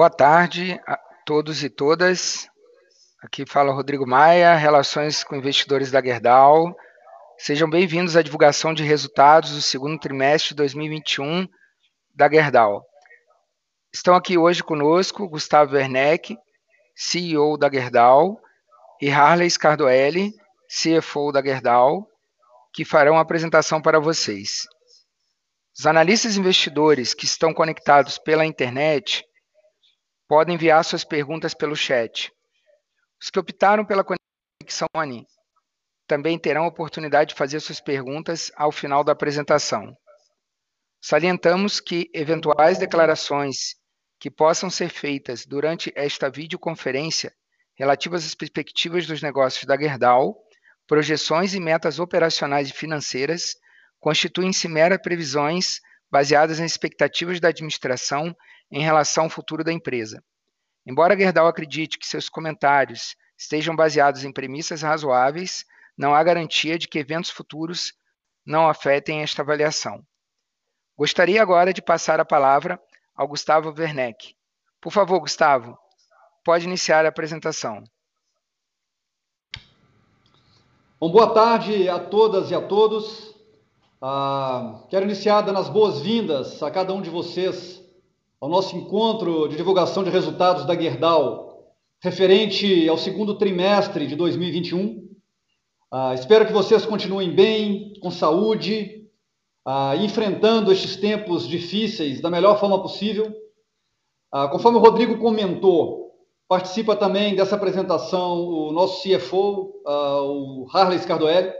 Boa tarde a todos e todas. Aqui fala Rodrigo Maia, Relações com Investidores da Gerdau. Sejam bem-vindos à divulgação de resultados do segundo trimestre de 2021 da Gerdau. Estão aqui hoje conosco Gustavo Werneck, CEO da Gerdau, e Harley Scardoelli, CFO da Gerdau, que farão a apresentação para vocês. Os analistas investidores que estão conectados pela internet podem enviar suas perguntas pelo chat. Os que optaram pela conexão ONI também terão a oportunidade de fazer suas perguntas ao final da apresentação. Salientamos que eventuais declarações que possam ser feitas durante esta videoconferência relativas às perspectivas dos negócios da Gerdau, projeções e metas operacionais e financeiras constituem-se meras previsões baseadas nas expectativas da administração em relação ao futuro da empresa. Embora Gerdau acredite que seus comentários estejam baseados em premissas razoáveis, não há garantia de que eventos futuros não afetem esta avaliação. Gostaria agora de passar a palavra ao Gustavo Werneck. Por favor, Gustavo, pode iniciar a apresentação. Bom, boa tarde a todas e a todos. Ah, quero iniciar dando as boas-vindas a cada um de vocês ao nosso encontro de divulgação de resultados da Gerdau, referente ao segundo trimestre de 2021. Ah, espero que vocês continuem bem, com saúde, ah, enfrentando estes tempos difíceis da melhor forma possível. Ah, conforme o Rodrigo comentou, participa também dessa apresentação o nosso CFO, o Harley Scardoelli.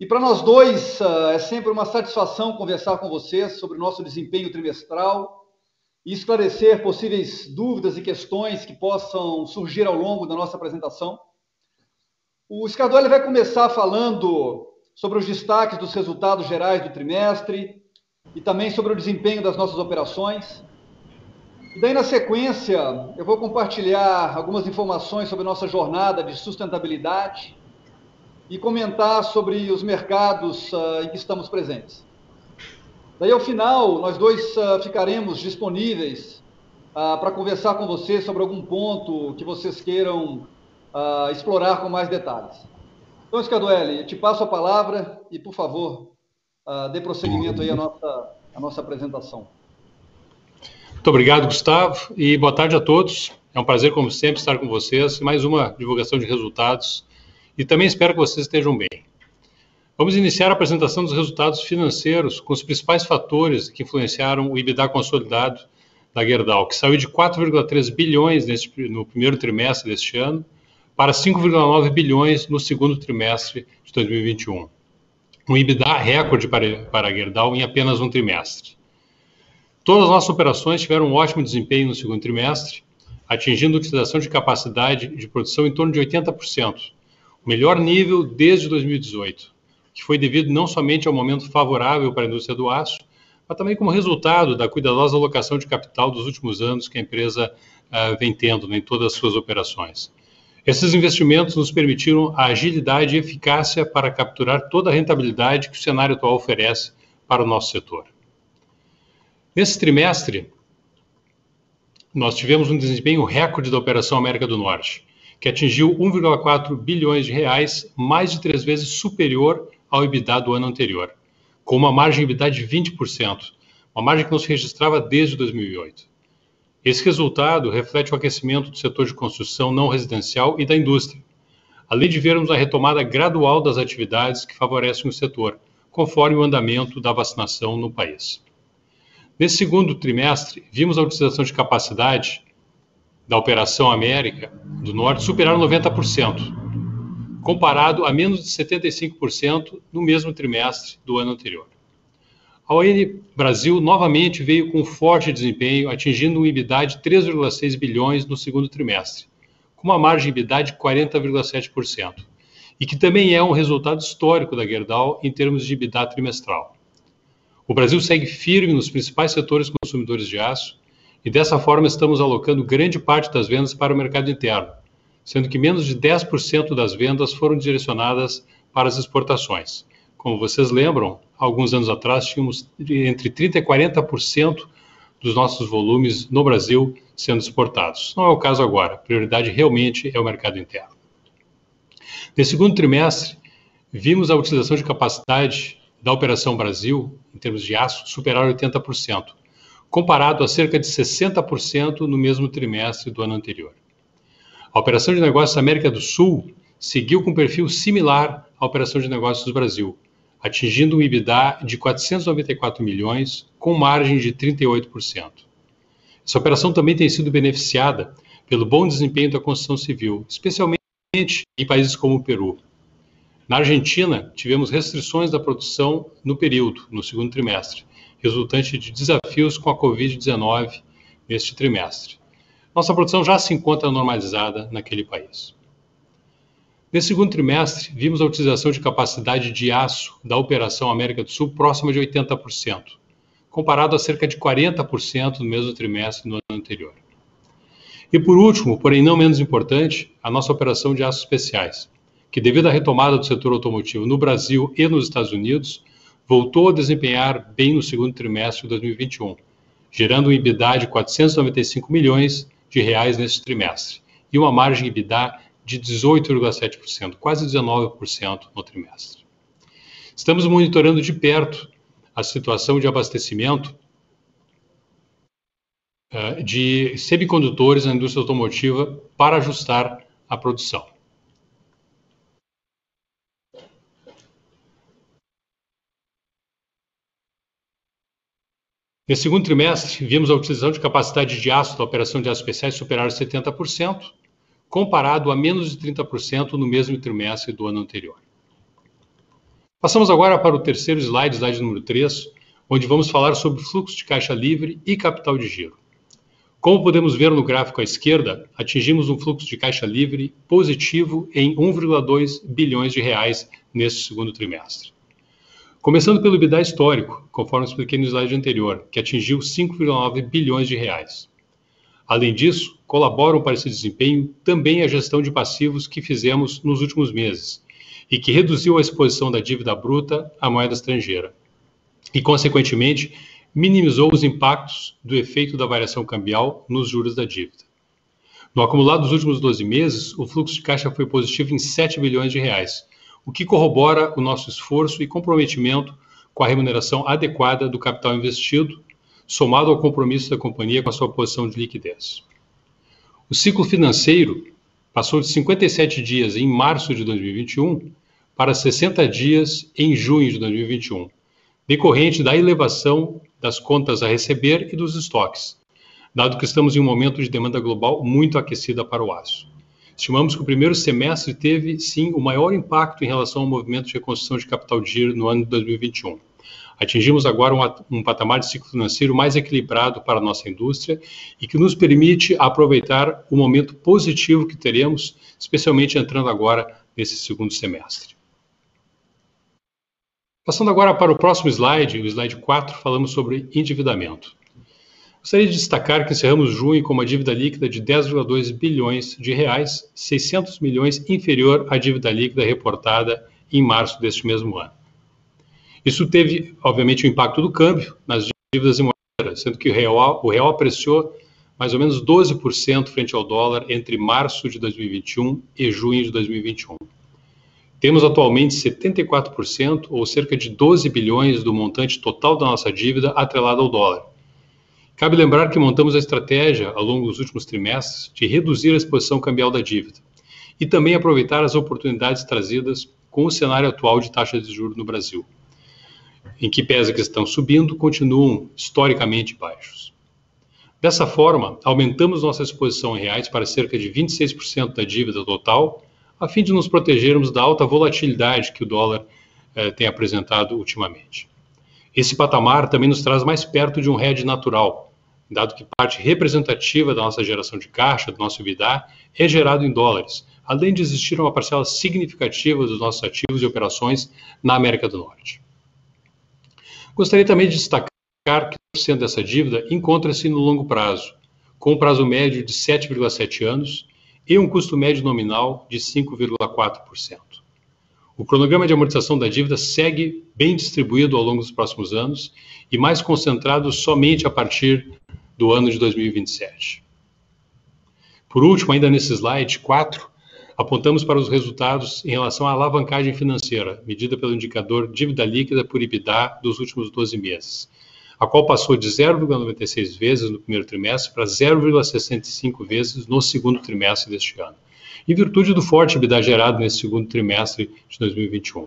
E para nós dois é sempre uma satisfação conversar com vocês sobre o nosso desempenho trimestral e esclarecer possíveis dúvidas e questões que possam surgir ao longo da nossa apresentação. O Scardoelli vai começar falando sobre os destaques dos resultados gerais do trimestre e também sobre o desempenho das nossas operações. E daí, na sequência, eu vou compartilhar algumas informações sobre nossa jornada de sustentabilidade e comentar sobre os mercados uh, em que estamos presentes. Daí, ao final, nós dois uh, ficaremos disponíveis uh, para conversar com vocês sobre algum ponto que vocês queiram explorar com mais detalhes. Então, Scaduelli, te passo a palavra e, por favor, dê prosseguimento aí à nossa, à nossa apresentação. Muito obrigado, Gustavo, e boa tarde a todos. É um prazer, como sempre, estar com vocês. Mais uma divulgação de resultados e também espero que vocês estejam bem. Vamos iniciar a apresentação dos resultados financeiros com os principais fatores que influenciaram o EBITDA consolidado da Gerdau, que saiu de 4,3 bilhões no primeiro trimestre deste ano para 5,9 bilhões no segundo trimestre de 2021. Um EBITDA recorde para, para a Gerdau em apenas um trimestre. Todas as nossas operações tiveram um ótimo desempenho no segundo trimestre, atingindo utilização de capacidade de produção em torno de 80%, melhor nível desde 2018, que foi devido não somente ao momento favorável para a indústria do aço, mas também como resultado da cuidadosa alocação de capital dos últimos anos que a empresa uh, vem tendo em todas as suas operações. Esses investimentos nos permitiram a agilidade e eficácia para capturar toda a rentabilidade que o cenário atual oferece para o nosso setor. Nesse trimestre, nós tivemos um desempenho recorde da Operação América do Norte, que atingiu 1,4 bilhões de reais, mais de três vezes superior ao EBITDA do ano anterior, com uma margem EBITDA de 20%, uma margem que não se registrava desde 2008. Esse resultado reflete o aquecimento do setor de construção não residencial e da indústria, além de vermos a retomada gradual das atividades que favorecem o setor, conforme o andamento da vacinação no país. Nesse segundo trimestre, vimos a utilização de capacidade da Operação América do Norte superaram 90%, comparado a menos de 75% no mesmo trimestre do ano anterior. A ON Brasil novamente veio com forte desempenho, atingindo um EBITDA de 3,6 bilhões no segundo trimestre, com uma margem EBITDA de 40,7%, e que também é um resultado histórico da Gerdau em termos de EBITDA trimestral. O Brasil segue firme nos principais setores consumidores de aço, e dessa forma estamos alocando grande parte das vendas para o mercado interno, sendo que menos de 10% das vendas foram direcionadas para as exportações. Como vocês lembram, alguns anos atrás tínhamos entre 30% e 40% dos nossos volumes no Brasil sendo exportados. Não é o caso agora, a prioridade realmente é o mercado interno. Nesse segundo trimestre, vimos a utilização de capacidade da Operação Brasil, em termos de aço, superar 80%, comparado a cerca de 60% no mesmo trimestre do ano anterior. A Operação de Negócios América do Sul seguiu com um perfil similar à Operação de Negócios do Brasil, atingindo um EBITDA de 494 milhões, com margem de 38%. Essa operação também tem sido beneficiada pelo bom desempenho da construção civil, especialmente em países como o Peru. Na Argentina, tivemos restrições da produção no período, no segundo trimestre, resultante de desafios com a Covid-19 neste trimestre. Nossa produção já se encontra normalizada naquele país. Nesse segundo trimestre, vimos a utilização de capacidade de aço da Operação América do Sul próxima de 80%, comparado a cerca de 40% no mesmo trimestre no ano anterior. E por último, porém não menos importante, a nossa operação de aços especiais, que devido à retomada do setor automotivo no Brasil e nos Estados Unidos, voltou a desempenhar bem no segundo trimestre de 2021, gerando um EBITDA de 495 milhões de reais nesse trimestre e uma margem EBITDA de 18,7%, quase 19% no trimestre. Estamos monitorando de perto a situação de abastecimento uh, de semicondutores na indústria automotiva para ajustar a produção. Nesse segundo trimestre, vimos a utilização de capacidade de aço da operação de aços especiais superar 70%, comparado a menos de 30% no mesmo trimestre do ano anterior. Passamos agora para o terceiro slide, slide número 3, onde vamos falar sobre fluxo de caixa livre e capital de giro. Como podemos ver no gráfico à esquerda, atingimos um fluxo de caixa livre positivo em 1,2 bilhões de reais neste segundo trimestre. Começando pelo EBITDA histórico, conforme expliquei no slide anterior, que atingiu 5,9 bilhões de reais. Além disso, colaboram para esse desempenho também a gestão de passivos que fizemos nos últimos meses e que reduziu a exposição da dívida bruta à moeda estrangeira e, consequentemente, minimizou os impactos do efeito da variação cambial nos juros da dívida. No acumulado dos últimos 12 meses, o fluxo de caixa foi positivo em 7 bilhões de reais, o que corrobora o nosso esforço e comprometimento com a remuneração adequada do capital investido, somado ao compromisso da companhia com a sua posição de liquidez. O ciclo financeiro passou de 57 dias em março de 2021 para 60 dias em junho de 2021, decorrente da elevação das contas a receber e dos estoques, dado que estamos em um momento de demanda global muito aquecida para o aço. Estimamos que o primeiro semestre teve, sim, o maior impacto em relação ao movimento de reconstrução de capital de giro no ano de 2021. Atingimos agora um, um, patamar de ciclo financeiro mais equilibrado para a nossa indústria e que nos permite aproveitar o momento positivo que teremos, especialmente entrando agora nesse segundo semestre. Passando agora para o próximo slide, o slide 4, falamos sobre endividamento. Gostaria de destacar que encerramos junho com uma dívida líquida de 10,2 bilhões de reais, 600 milhões inferior à dívida líquida reportada em março deste mesmo ano. Isso teve, obviamente, o impacto do câmbio nas dívidas imobiliárias, sendo que o real, o real apreciou mais ou menos 12% frente ao dólar entre março de 2021 e junho de 2021. Temos atualmente 74%, ou cerca de 12 bilhões do montante total da nossa dívida atrelado ao dólar Cabe lembrar que montamos a estratégia ao longo dos últimos trimestres de reduzir a exposição cambial da dívida e também aproveitar as oportunidades trazidas com o cenário atual de taxas de juros no Brasil, em que pese que estão subindo, continuam historicamente baixos. Dessa forma, aumentamos nossa exposição em reais para cerca de 26% da dívida total, a fim de nos protegermos da alta volatilidade que o dólar eh, tem apresentado ultimamente. Esse patamar também nos traz mais perto de um hedge natural, dado que parte representativa da nossa geração de caixa, do nosso EBITDA, é gerado em dólares, além de existir uma parcela significativa dos nossos ativos e operações na América do Norte. Gostaria também de destacar que 100% dessa dívida encontra-se no longo prazo, com um prazo médio de 7,7 anos e um custo médio nominal de 5,4%. O cronograma de amortização da dívida segue bem distribuído ao longo dos próximos anos e mais concentrado somente a partir do ano de 2027. Por último, ainda nesse slide 4, apontamos para os resultados em relação à alavancagem financeira, medida pelo indicador dívida líquida por EBITDA dos últimos 12 meses, a qual passou de 0,96 vezes no primeiro trimestre para 0,65 vezes no segundo trimestre deste ano, em virtude do forte EBITDA gerado nesse segundo trimestre de 2021.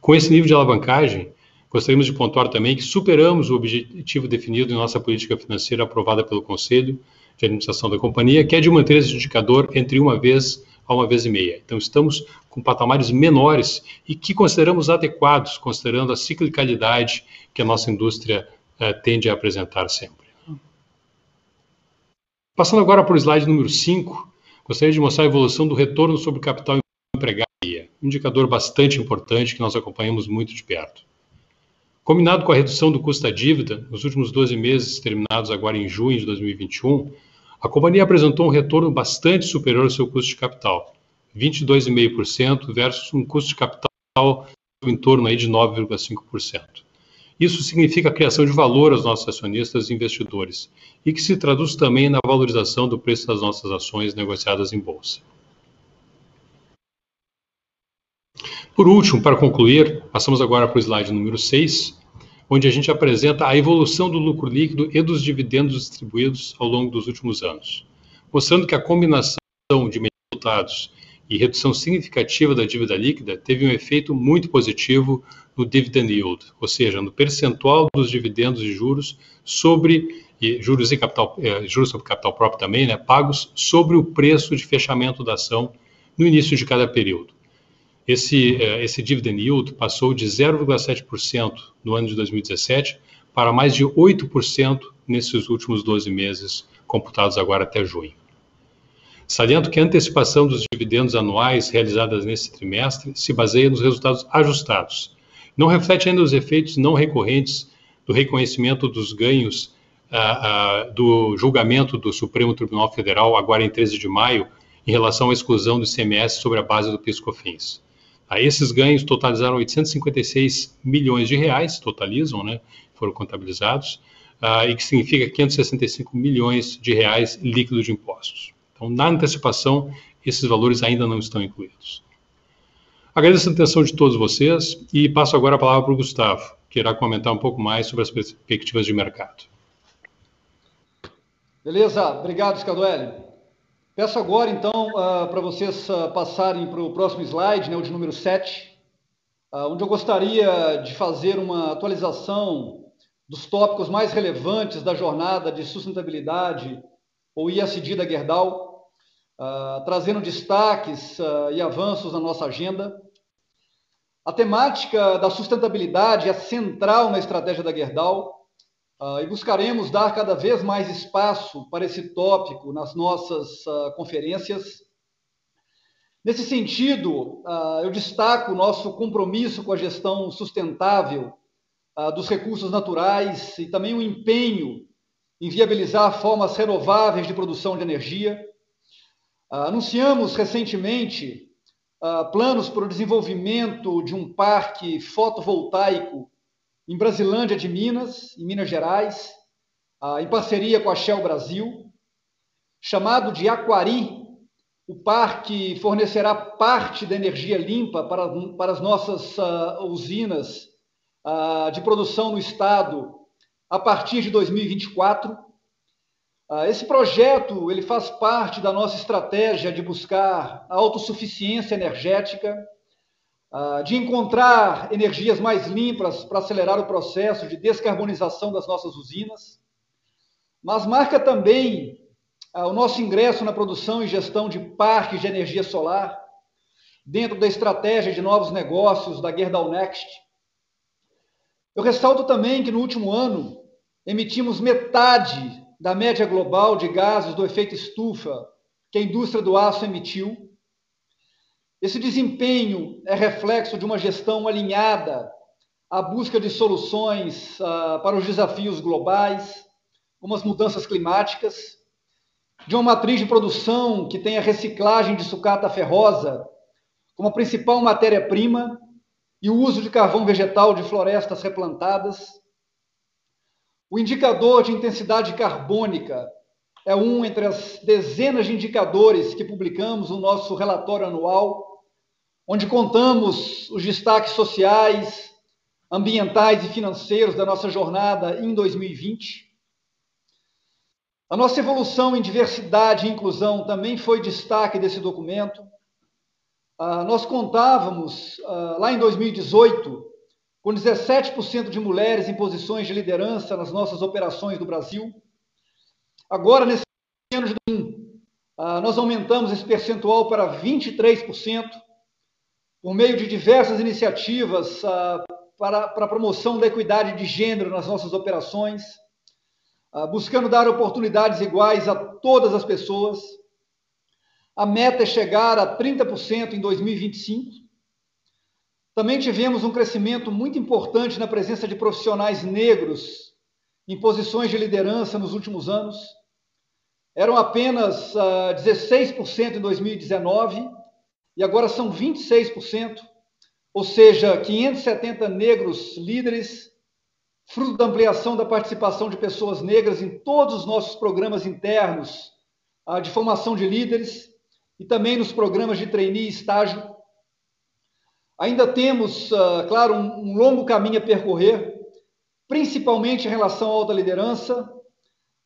Com esse nível de alavancagem, gostaríamos de pontuar também que superamos o objetivo definido em nossa política financeira aprovada pelo Conselho de Administração da companhia, que é de manter esse indicador entre uma vez a uma vez e meia. Então, estamos com patamares menores e que consideramos adequados, considerando a ciclicalidade que a nossa indústria eh, tende a apresentar sempre. Passando agora para o slide número 5, gostaria de mostrar a evolução do retorno sobre capital empregado um indicador bastante importante que nós acompanhamos muito de perto. Combinado com a redução do custo da dívida, nos últimos 12 meses terminados agora em junho de 2021, a companhia apresentou um retorno bastante superior ao seu custo de capital, 22,5% versus um custo de capital em torno aí de 9,5%. Isso significa a criação de valor aos nossos acionistas e investidores, e que se traduz também na valorização do preço das nossas ações negociadas em bolsa. Por último, para concluir, passamos agora para o slide número 6, onde a gente apresenta a evolução do lucro líquido e dos dividendos distribuídos ao longo dos últimos anos, mostrando que a combinação de resultados e redução significativa da dívida líquida teve um efeito muito positivo no dividend yield, ou seja, no percentual dos dividendos e juros sobre e juros e capital, eh, juros sobre capital próprio também, né, pagos sobre o preço de fechamento da ação no início de cada período. Esse, eh, esse dividend yield passou de 0,7% no ano de 2017 para mais de 8% nesses últimos 12 meses, computados agora até junho. Saliento que a antecipação dos dividendos anuais realizadas nesse trimestre se baseia nos resultados ajustados. Não reflete ainda os efeitos não recorrentes do reconhecimento dos ganhos ah, ah, do julgamento do Supremo Tribunal Federal, agora em 13 de maio, em relação à exclusão do ICMS sobre a base do PIS/COFINS. Aí esses ganhos totalizaram 856 milhões de reais, totalizam, né? Foram contabilizados, uh, e que significa 565 milhões de reais líquidos de impostos. Então, na antecipação, esses valores ainda não estão incluídos. Agradeço a atenção de todos vocês e passo agora a palavra para o Gustavo, que irá comentar um pouco mais sobre as perspectivas de mercado. Beleza, obrigado, Scaduelli. Peço agora, então, uh, para vocês uh, passarem para o próximo slide, né, o de número 7, uh, ah, onde eu gostaria de fazer uma atualização dos tópicos mais relevantes da jornada de sustentabilidade, ou ISD da Gerdau, trazendo destaques e avanços na nossa agenda. A temática da sustentabilidade é central na estratégia da Gerdau, e buscaremos dar cada vez mais espaço para esse tópico nas nossas uh, conferências. Nesse sentido, uh, eu destaco o nosso compromisso com a gestão sustentável dos recursos naturais e também o empenho em viabilizar formas renováveis de produção de energia. anunciamos recentemente planos para o desenvolvimento de um parque fotovoltaico em Brasilândia de Minas, em Minas Gerais, em parceria com a Shell Brasil, chamado de Aquari. O parque fornecerá parte da energia limpa para, para as nossas uh, usinas uh, de produção no estado a partir de 2024. Uh, esse projeto ele faz parte da nossa estratégia de buscar a autossuficiência energética ah, de encontrar energias mais limpas para acelerar o processo de descarbonização das nossas usinas, mas marca também ah, o nosso ingresso na produção e gestão de parques de energia solar, dentro da estratégia de novos negócios da Gerdau Next. Eu ressalto também que no último ano emitimos metade da média global de gases do efeito estufa que a indústria do aço emitiu, esse desempenho é reflexo de uma gestão alinhada à busca de soluções uh, para os desafios globais, como as mudanças climáticas, de uma matriz de produção que tenha reciclagem de sucata ferrosa como principal matéria-prima e o uso de carvão vegetal de florestas replantadas. O indicador de intensidade carbônica é um entre as dezenas de indicadores que publicamos no nosso relatório anual, onde contamos os destaques sociais, ambientais e financeiros da nossa jornada em 2020. A nossa evolução em diversidade e inclusão também foi destaque desse documento. Uh, nós contávamos, uh, lá em 2018, com 17% de mulheres em posições de liderança nas nossas operações do Brasil. Agora, nesse ano de 2021, ah, nós aumentamos esse percentual para 23%, por meio de diversas iniciativas ah, para, para a promoção da equidade de gênero nas nossas operações, ah, buscando dar oportunidades iguais a todas as pessoas. A meta é chegar a 30% em 2025 também tivemos um crescimento muito importante na presença de profissionais negros em posições de liderança nos últimos anos. Eram apenas uh, ah, 16% em 2019 e agora são 26%, ou seja, 570 negros líderes, fruto da ampliação da participação de pessoas negras em todos os nossos programas internos uh, de formação de líderes e também nos programas de trainee e estágio. Ainda temos, uh, claro, um longo caminho a percorrer, principalmente em relação à alta liderança,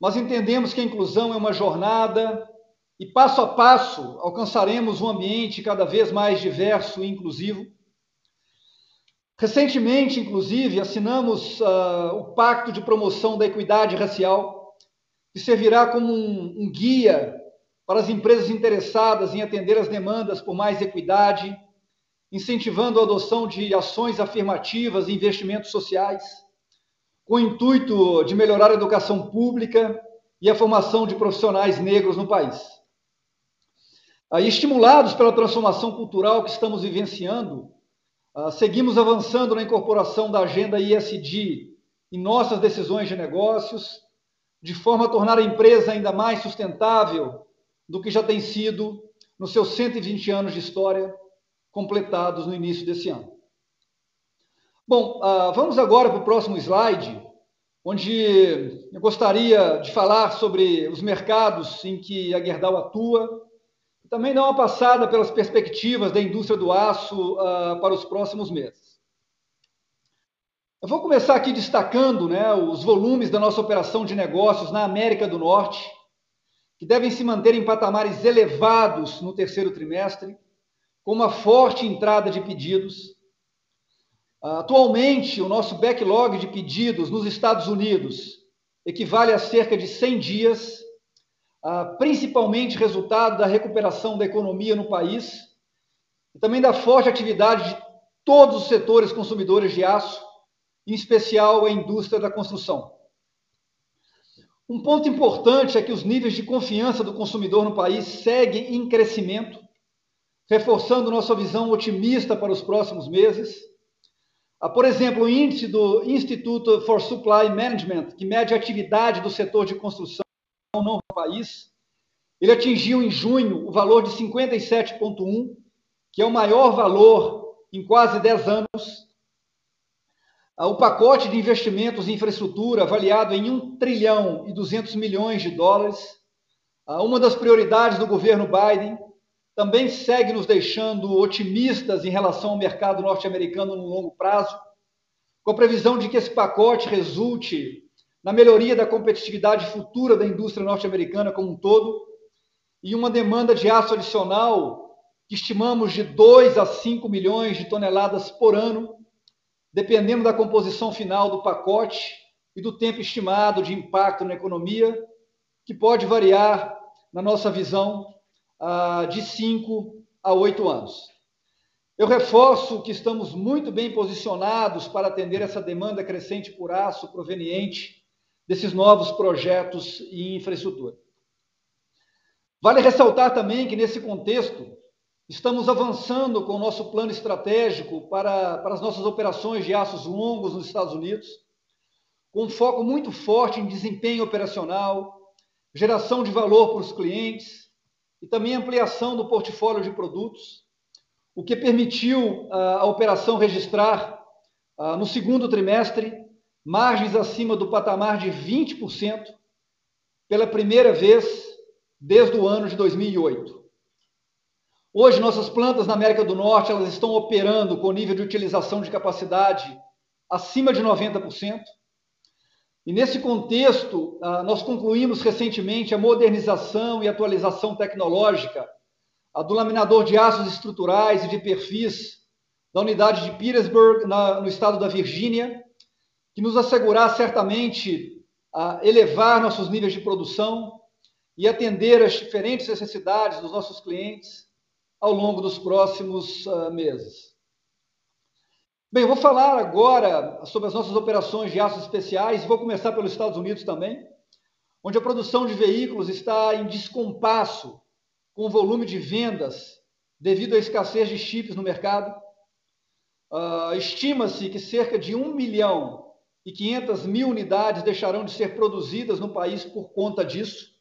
mas entendemos que a inclusão é uma jornada e passo a passo alcançaremos um ambiente cada vez mais diverso e inclusivo. Recentemente, inclusive, assinamos uh, o Pacto de Promoção da Equidade Racial, que servirá como um, um guia para as empresas interessadas em atender as demandas por mais equidade, incentivando a adoção de ações afirmativas e investimentos sociais, com o intuito de melhorar a educação pública e a formação de profissionais negros no país. Estimulados pela transformação cultural que estamos vivenciando, ah, seguimos avançando na incorporação da agenda ISD em nossas decisões de negócios, de forma a tornar a empresa ainda mais sustentável do que já tem sido nos seus 120 anos de história completados no início desse ano. Bom, uh, vamos agora para o próximo slide, onde eu gostaria de falar sobre os mercados em que a Gerdau atua, também dar uma passada pelas perspectivas da indústria do aço uh, para os próximos meses. Eu vou começar aqui destacando né, os volumes da nossa operação de negócios na América do Norte, que devem se manter em patamares elevados no terceiro trimestre, com uma forte entrada de pedidos. Atualmente, o nosso backlog de pedidos nos Estados Unidos equivale a cerca de 100 dias, principalmente resultado da recuperação da economia no país e também da forte atividade de todos os setores consumidores de aço, em especial a indústria da construção. Um ponto importante é que os níveis de confiança do consumidor no país seguem em crescimento reforçando nossa visão otimista para os próximos meses. Ah, por exemplo, o índice do Instituto for Supply Management, que mede a atividade do setor de construção no país, ele atingiu em junho o valor de 57,1, que é o maior valor em quase 10 anos. Ah, o pacote de investimentos em infraestrutura, avaliado em 1 trilhão e 200 milhões de dólares, ah, uma das prioridades do governo Biden, também segue nos deixando otimistas em relação ao mercado norte-americano no longo prazo, com a previsão de que esse pacote resulte na melhoria da competitividade futura da indústria norte-americana como um todo e uma demanda de aço adicional que estimamos de 2 a 5 milhões de toneladas por ano, dependendo da composição final do pacote e do tempo estimado de impacto na economia, que pode variar, na nossa visão, ah, de 5 a 8 anos. Eu reforço que estamos muito bem posicionados para atender essa demanda crescente por aço proveniente desses novos projetos e infraestrutura. Vale ressaltar também que, nesse contexto, estamos avançando com o nosso plano estratégico para, para as nossas operações de aços longos nos Estados Unidos, com um foco muito forte em desempenho operacional, geração de valor para os clientes, e também ampliação do portfólio de produtos, o que permitiu ah, a operação registrar, ah, no segundo trimestre, margens acima do patamar de 20% pela primeira vez desde o ano de 2008. Hoje, nossas plantas na América do Norte elas estão operando com nível de utilização de capacidade acima de 90%. E nesse contexto, ah, nós concluímos recentemente a modernização e atualização tecnológica do laminador de aços estruturais e de perfis da unidade de Petersburg, no estado da Virgínia, que nos assegurar certamente a elevar nossos níveis de produção e atender às diferentes necessidades dos nossos clientes ao longo dos próximos uh, meses. Bem, vou falar agora sobre as nossas operações de aços especiais vou começar pelos Estados Unidos também, onde a produção de veículos está em descompasso com o volume de vendas devido à escassez de chips no mercado. Uh, Estima-se que cerca de 1 milhão e 500 mil unidades deixarão de ser produzidas no país por conta disso.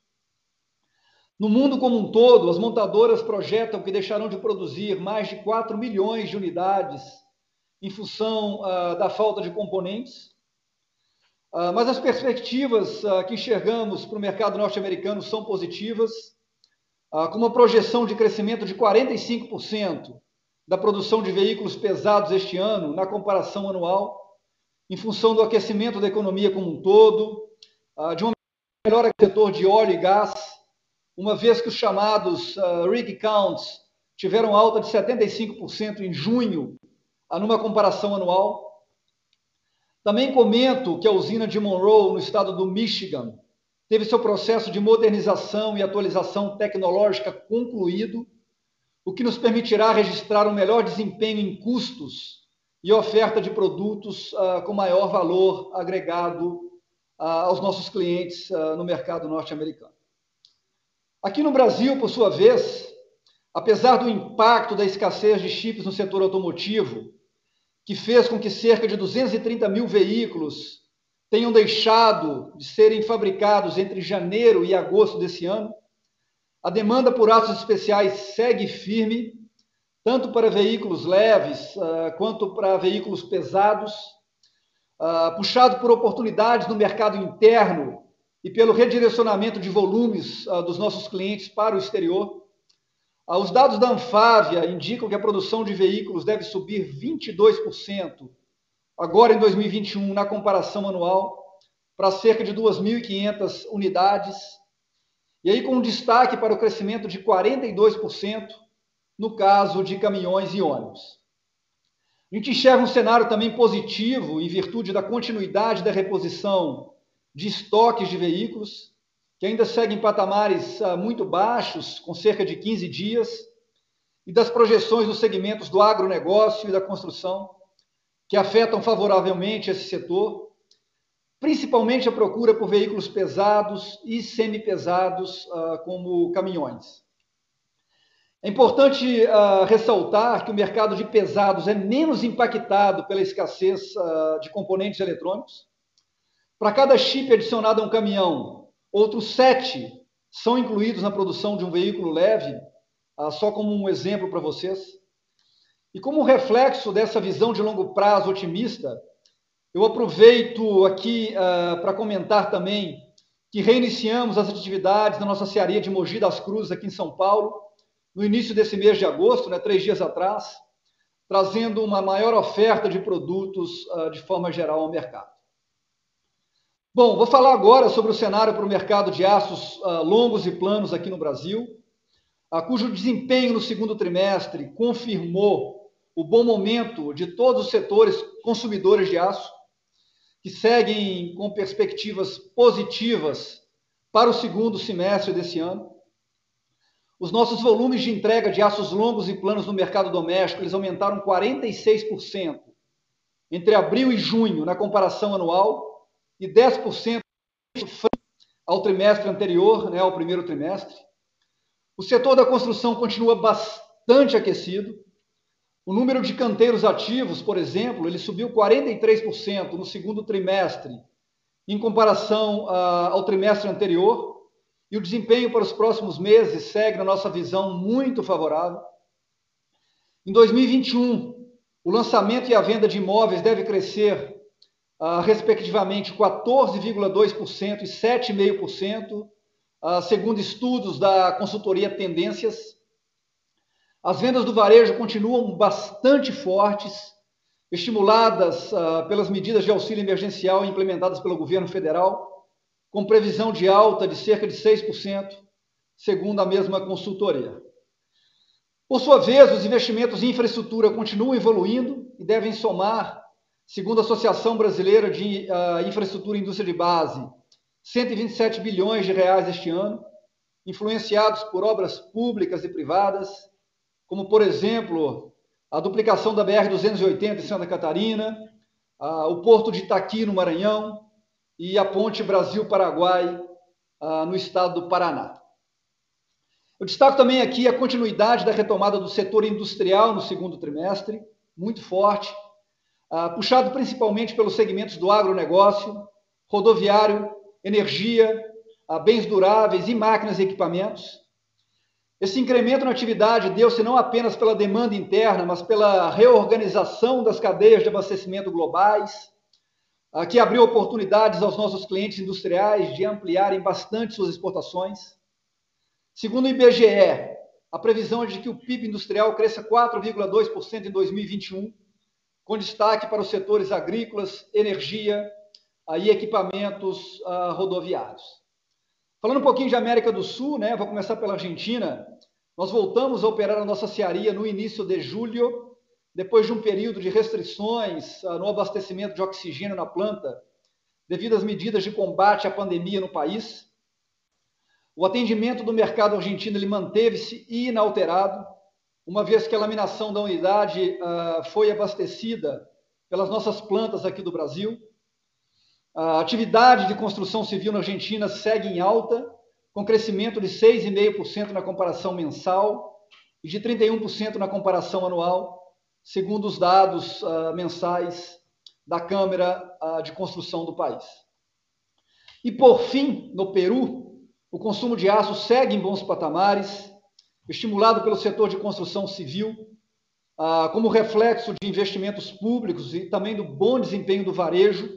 No mundo como um todo, as montadoras projetam que deixarão de produzir mais de 4 milhões de unidades em função uh, da falta de componentes. Uh, mas as perspectivas uh, que enxergamos para o mercado norte-americano são positivas, com uma projeção de crescimento de 45% da produção de veículos pesados este ano, na comparação anual, em função do aquecimento da economia como um todo, de uma melhora do setor de óleo e gás, uma vez que os chamados rig counts tiveram alta de 75% em junho numa comparação anual. Também comento que a usina de Monroe, no estado do Michigan, teve seu processo de modernização e atualização tecnológica concluído, o que nos permitirá registrar um melhor desempenho em custos e oferta de produtos uh, com maior valor agregado uh, aos nossos clientes uh, no mercado norte-americano. Aqui no Brasil, por sua vez, apesar do impacto da escassez de chips no setor automotivo que fez com que cerca de 230 mil veículos tenham deixado de serem fabricados entre janeiro e agosto desse ano. A demanda por aços especiais segue firme, tanto para veículos leves uh, quanto para veículos pesados, uh, puxado por oportunidades no mercado interno e pelo redirecionamento de volumes uh, dos nossos clientes para o exterior. Os dados da Anfávia indicam que a produção de veículos deve subir 22% agora em 2021, na comparação anual, para cerca de 2.500 unidades. E aí, com destaque para o crescimento de 42% no caso de caminhões e ônibus. A gente enxerga um cenário também positivo em virtude da continuidade da reposição de estoques de veículos que ainda seguem patamares uh, muito baixos, com cerca de 15 dias, e das projeções dos segmentos do agronegócio e da construção, que afetam favoravelmente esse setor, principalmente a procura por veículos pesados e semipesados, uh, como caminhões. É importante uh, ressaltar que o mercado de pesados é menos impactado pela escassez de componentes eletrônicos. Para cada chip adicionado a um caminhão, Outros sete são incluídos na produção de um veículo leve, ah, só como um exemplo para vocês. E como reflexo dessa visão de longo prazo otimista, eu aproveito aqui uh, para comentar também que reiniciamos as atividades da nossa cearia de Mogi das Cruzes aqui em São Paulo, no início desse mês de agosto, né, três dias atrás, trazendo uma maior oferta de produtos uh, de forma geral ao mercado. Bom, vou falar agora sobre o cenário para o mercado de aços uh, longos e planos aqui no Brasil, uh, cujo desempenho no segundo trimestre confirmou o bom momento de todos os setores consumidores de aço, que seguem com perspectivas positivas para o segundo semestre desse ano. Os nossos volumes de entrega de aços longos e planos no mercado doméstico, eles aumentaram 46% entre abril e junho na comparação anual e 10% ao trimestre anterior, né, ao primeiro trimestre. O setor da construção continua bastante aquecido. O número de canteiros ativos, por exemplo, ele subiu 43% no segundo trimestre, em comparação uh, ao trimestre anterior. E o desempenho para os próximos meses segue, na nossa visão, muito favorável. Em 2021, o lançamento e a venda de imóveis deve crescer uh, respectivamente 14,2% e 7,5%, uh, segundo estudos da consultoria Tendências. As vendas do varejo continuam bastante fortes, estimuladas uh, pelas medidas de auxílio emergencial implementadas pelo governo federal, com previsão de alta de cerca de 6%, segundo a mesma consultoria. Por sua vez, os investimentos em infraestrutura continuam evoluindo e devem somar, segundo a Associação Brasileira de uh, Infraestrutura e Indústria de Base, 127 bilhões de reais este ano, influenciados por obras públicas e privadas, como, por exemplo, a duplicação da BR-280 em Santa Catarina, uh, o Porto de Itaqui, no Maranhão, e a Ponte Brasil-Paraguai, uh, no estado do Paraná. Eu destaco também aqui a continuidade da retomada do setor industrial no segundo trimestre, muito forte, uh, puxado principalmente pelos segmentos do agronegócio, rodoviário, energia, uh, bens duráveis e máquinas e equipamentos. Esse incremento na atividade deu-se não apenas pela demanda interna, mas pela reorganização das cadeias de abastecimento globais, que abriu oportunidades aos nossos clientes industriais de ampliarem bastante suas exportações. Segundo o IBGE, a previsão é de que o PIB industrial cresça 4,2% em 2021, com destaque para os setores agrícolas, energia e equipamentos uh, rodoviários. Falando um pouquinho de América do Sul, né, vou começar pela Argentina. Nós voltamos a operar a nossa cearia no início de julho, depois de um período de restrições uh, no abastecimento de oxigênio na planta, devido às medidas de combate à pandemia no país. O atendimento do mercado argentino ele manteve-se inalterado, uma vez que a laminação da unidade uh, foi abastecida pelas nossas plantas aqui do Brasil. A atividade de construção civil na Argentina segue em alta, com crescimento de 6,5% na comparação mensal e de 31% na comparação anual, segundo os dados uh, mensais da Câmara uh, de Construção do país. E, por fim, no Peru, o consumo de aço segue em bons patamares, estimulado pelo setor de construção civil, ah, como reflexo de investimentos públicos e também do bom desempenho do varejo.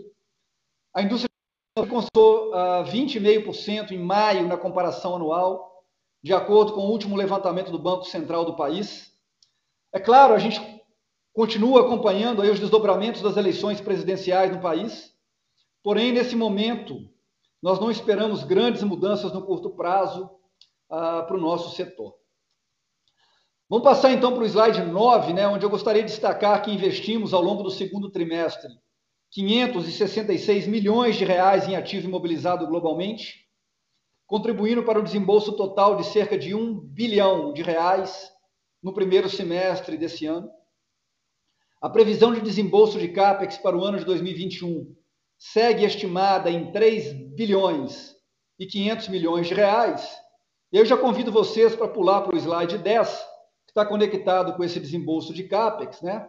A indústria alcançou 20,5% em maio na comparação anual, de acordo com o último levantamento do Banco Central do país. É claro, a gente continua acompanhando aí os desdobramentos das eleições presidenciais no país, porém, nesse momento, nós não esperamos grandes mudanças no curto prazo ah, para o nosso setor. Vamos passar então para o slide 9, né, onde eu gostaria de destacar que investimos ao longo do segundo trimestre 566 milhões de reais em ativo imobilizado globalmente, contribuindo para o desembolso total de cerca de 1 bilhão de reais no primeiro semestre desse ano. A previsão de desembolso de CAPEX para o ano de 2021 segue estimada em 3 bilhões e 500 milhões de reais. Eu já convido vocês para pular para o slide 10, que está conectado com esse desembolso de CAPEX, né?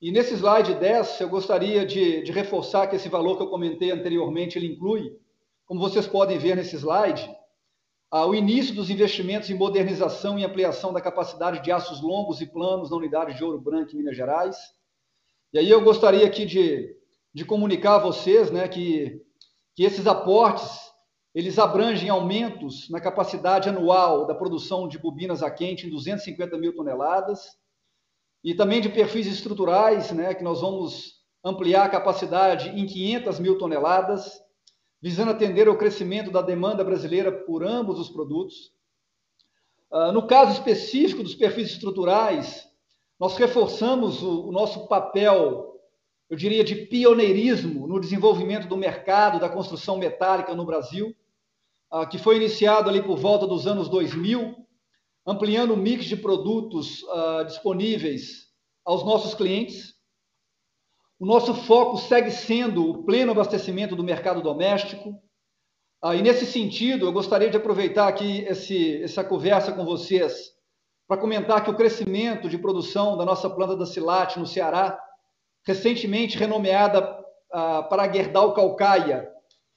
E nesse slide 10, eu gostaria de, de reforçar que esse valor que eu comentei anteriormente, ele inclui, como vocês podem ver nesse slide, o início dos investimentos em modernização e ampliação da capacidade de aços longos e planos na unidade de Ouro Branco em Minas Gerais. E aí eu gostaria aqui de de comunicar a vocês né, que, que esses aportes eles abrangem aumentos na capacidade anual da produção de bobinas a quente em 250 mil toneladas e também de perfis estruturais, né, que nós vamos ampliar a capacidade em 500 mil toneladas, visando atender ao crescimento da demanda brasileira por ambos os produtos. Uh, no caso específico dos perfis estruturais, nós reforçamos o, o nosso papel eu diria, de pioneirismo no desenvolvimento do mercado da construção metálica no Brasil, ah, que foi iniciado ali por volta dos anos 2000, ampliando o mix de produtos ah, disponíveis aos nossos clientes. O nosso foco segue sendo o pleno abastecimento do mercado doméstico. Ah, e nesse sentido, eu gostaria de aproveitar aqui esse, essa conversa com vocês para comentar que o crescimento de produção da nossa planta da Silate no Ceará recentemente renomeada uh, para Gerdau Calcaia.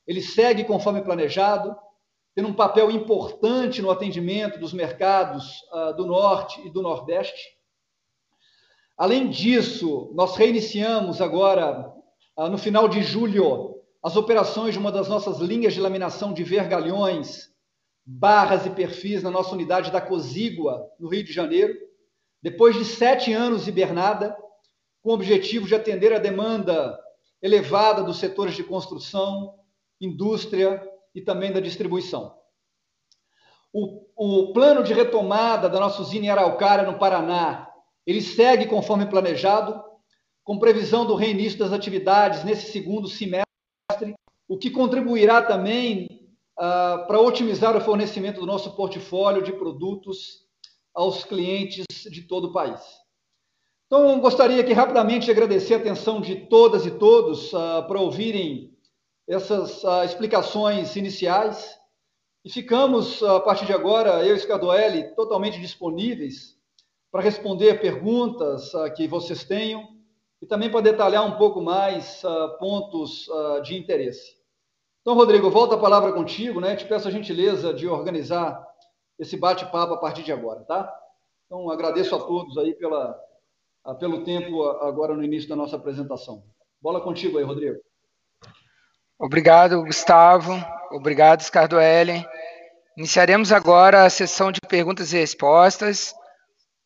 Ele segue conforme planejado, tendo um papel importante no atendimento dos mercados uh, do Norte e do Nordeste. Além disso, nós reiniciamos agora ah, no final de julho, as operações de uma das nossas linhas de laminação de vergalhões, barras e perfis na nossa unidade da Cosígua, no Rio de Janeiro. Depois de sete anos hibernada, com o objetivo de atender a demanda elevada dos setores de construção, indústria e também da distribuição. O, o plano de retomada da nossa usina em Araucária, no Paraná, ele segue conforme planejado, com previsão do reinício das atividades nesse segundo semestre o que contribuirá também ah, para otimizar o fornecimento do nosso portfólio de produtos aos clientes de todo o país. Então, gostaria aqui rapidamente de agradecer a atenção de todas e todos ah, para ouvirem essas ah, explicações iniciais. E ficamos, a partir de agora, eu e Scadoelli, totalmente disponíveis para responder perguntas que vocês tenham e também para detalhar um pouco mais uh, pontos uh, de interesse. Então, Rodrigo, volta a palavra contigo, né? Te peço a gentileza de organizar esse bate-papo a partir de agora, tá? Então, agradeço a todos aí pela, pelo tempo agora no início da nossa apresentação. Bola contigo aí, Rodrigo. Obrigado, Gustavo. Obrigado, Scardoelli. Iniciaremos agora a sessão de perguntas e respostas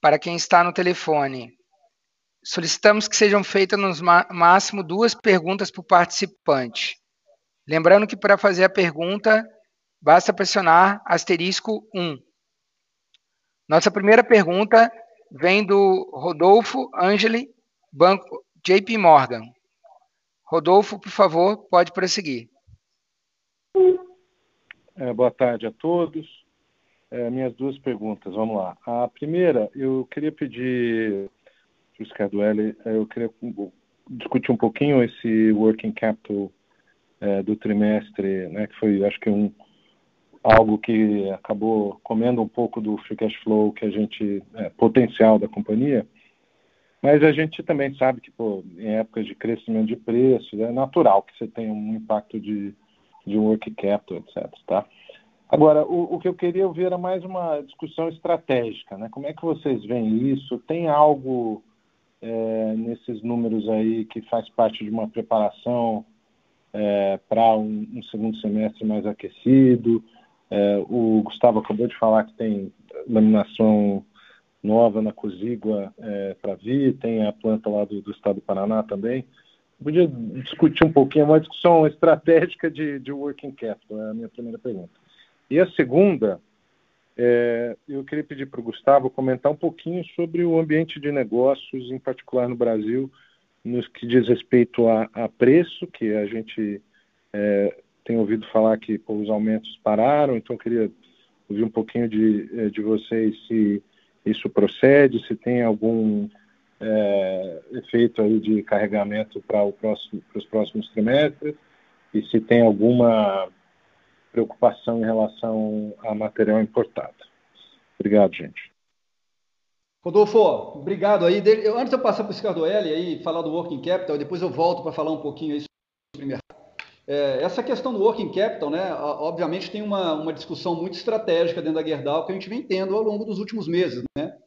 para quem está no telefone. Solicitamos que sejam feitas no máximo duas perguntas por participante. Lembrando que para fazer a pergunta, basta pressionar asterisco 1. Nossa primeira pergunta vem do Rodolfo Angeli, Banco JP Morgan. Rodolfo, por favor, pode prosseguir. É, boa tarde a todos. É, minhas duas perguntas, vamos lá. A primeira, eu queria pedir Ricardo L. Eu queria discutir um pouquinho esse working capital é, do trimestre, né, que foi, acho que um algo que acabou comendo um pouco do free cash flow que a gente é, potencial da companhia. Mas a gente também sabe que, pô, em épocas de crescimento de preços, é natural que você tenha um impacto de, de working capital, etc. Tá? Agora, o, o, que eu queria ouvir era mais uma discussão estratégica, né? Como é que vocês veem isso? Tem algo é, nesses números aí que faz parte de uma preparação é, para um, um, segundo semestre mais aquecido. É, o Gustavo acabou de falar que tem laminação nova na Cozígua é, para vir, tem a planta lá do, do, estado do Paraná também. Podia discutir um pouquinho, uma discussão estratégica de, de working capital, é a minha primeira pergunta. E a segunda, é, eu queria pedir para o Gustavo comentar um pouquinho sobre o ambiente de negócios, em particular no Brasil, nos que diz respeito a, a preço, que a gente é, tem ouvido falar que pô, os aumentos pararam, então eu queria ouvir um pouquinho de, é, de vocês se isso procede, se tem algum é, efeito aí de carregamento para os próximos trimestres e se tem alguma preocupação em relação a material importado. Obrigado, gente. Rodolfo, obrigado aí. Antes de eu passar para o Ricardo L aí falar do working capital, depois eu volto para falar um pouquinho aí sobre mercado. É, essa questão do working capital, né, obviamente tem uma, uma discussão muito estratégica dentro da Gerdau que a gente vem tendo ao longo dos últimos meses, né?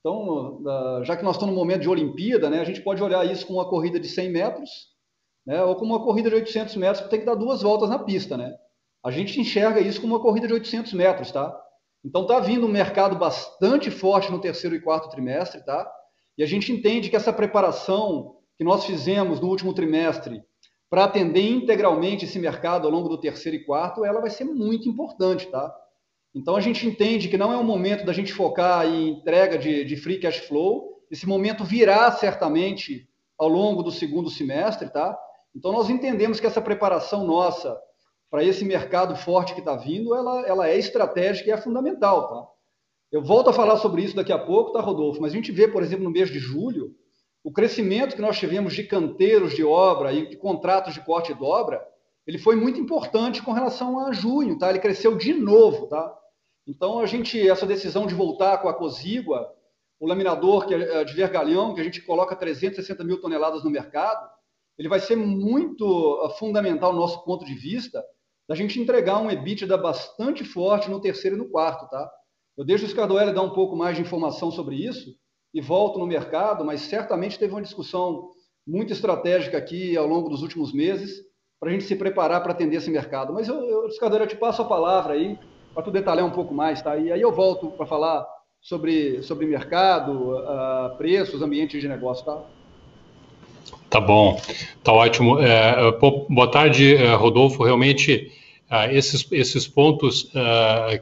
Então, já que nós estamos no momento de Olimpíada, né, a gente pode olhar isso com uma corrida de 100 metros, né, ou com uma corrida de 800 metros que tem que dar duas voltas na pista, né? A gente enxerga isso como uma corrida de 800 metros, tá? Então está vindo um mercado bastante forte no terceiro e quarto trimestre, tá? E a gente entende que essa preparação que nós fizemos no último trimestre para atender integralmente esse mercado ao longo do terceiro e quarto, ela vai ser muito importante, tá? Então a gente entende que não é o momento da gente focar em entrega de, de free cash flow. Esse momento virá certamente ao longo do segundo semestre, tá? Então nós entendemos que essa preparação nossa para esse mercado forte que está vindo, ela, ela é estratégica e é fundamental, tá? Eu volto a falar sobre isso daqui a pouco, tá, Rodolfo? Mas a gente vê, por exemplo, no mês de julho, o crescimento que nós tivemos de canteiros de obra e de contratos de corte e dobra, ele foi muito importante com relação a junho, tá? Ele cresceu de novo, tá? Então a gente essa decisão de voltar com a Cosígua, o laminador que é de vergalhão, que a gente coloca 360 mil toneladas no mercado, ele vai ser muito uh, fundamental no nosso ponto de vista da gente entregar um EBITDA bastante forte no terceiro e no quarto, tá? Eu deixo o Scardoelli dar um pouco mais de informação sobre isso e volto no mercado, mas certamente teve uma discussão muito estratégica aqui ao longo dos últimos meses, para a gente se preparar para atender esse mercado. Mas, eu, eu, eu te passo a palavra aí, para tu detalhar um pouco mais, tá? E aí eu volto para falar sobre, sobre mercado, uh, preços, ambiente de negócio, tá? Tá bom, tá ótimo. É, boa tarde, é, Rodolfo. Realmente, uh, esses, esses pontos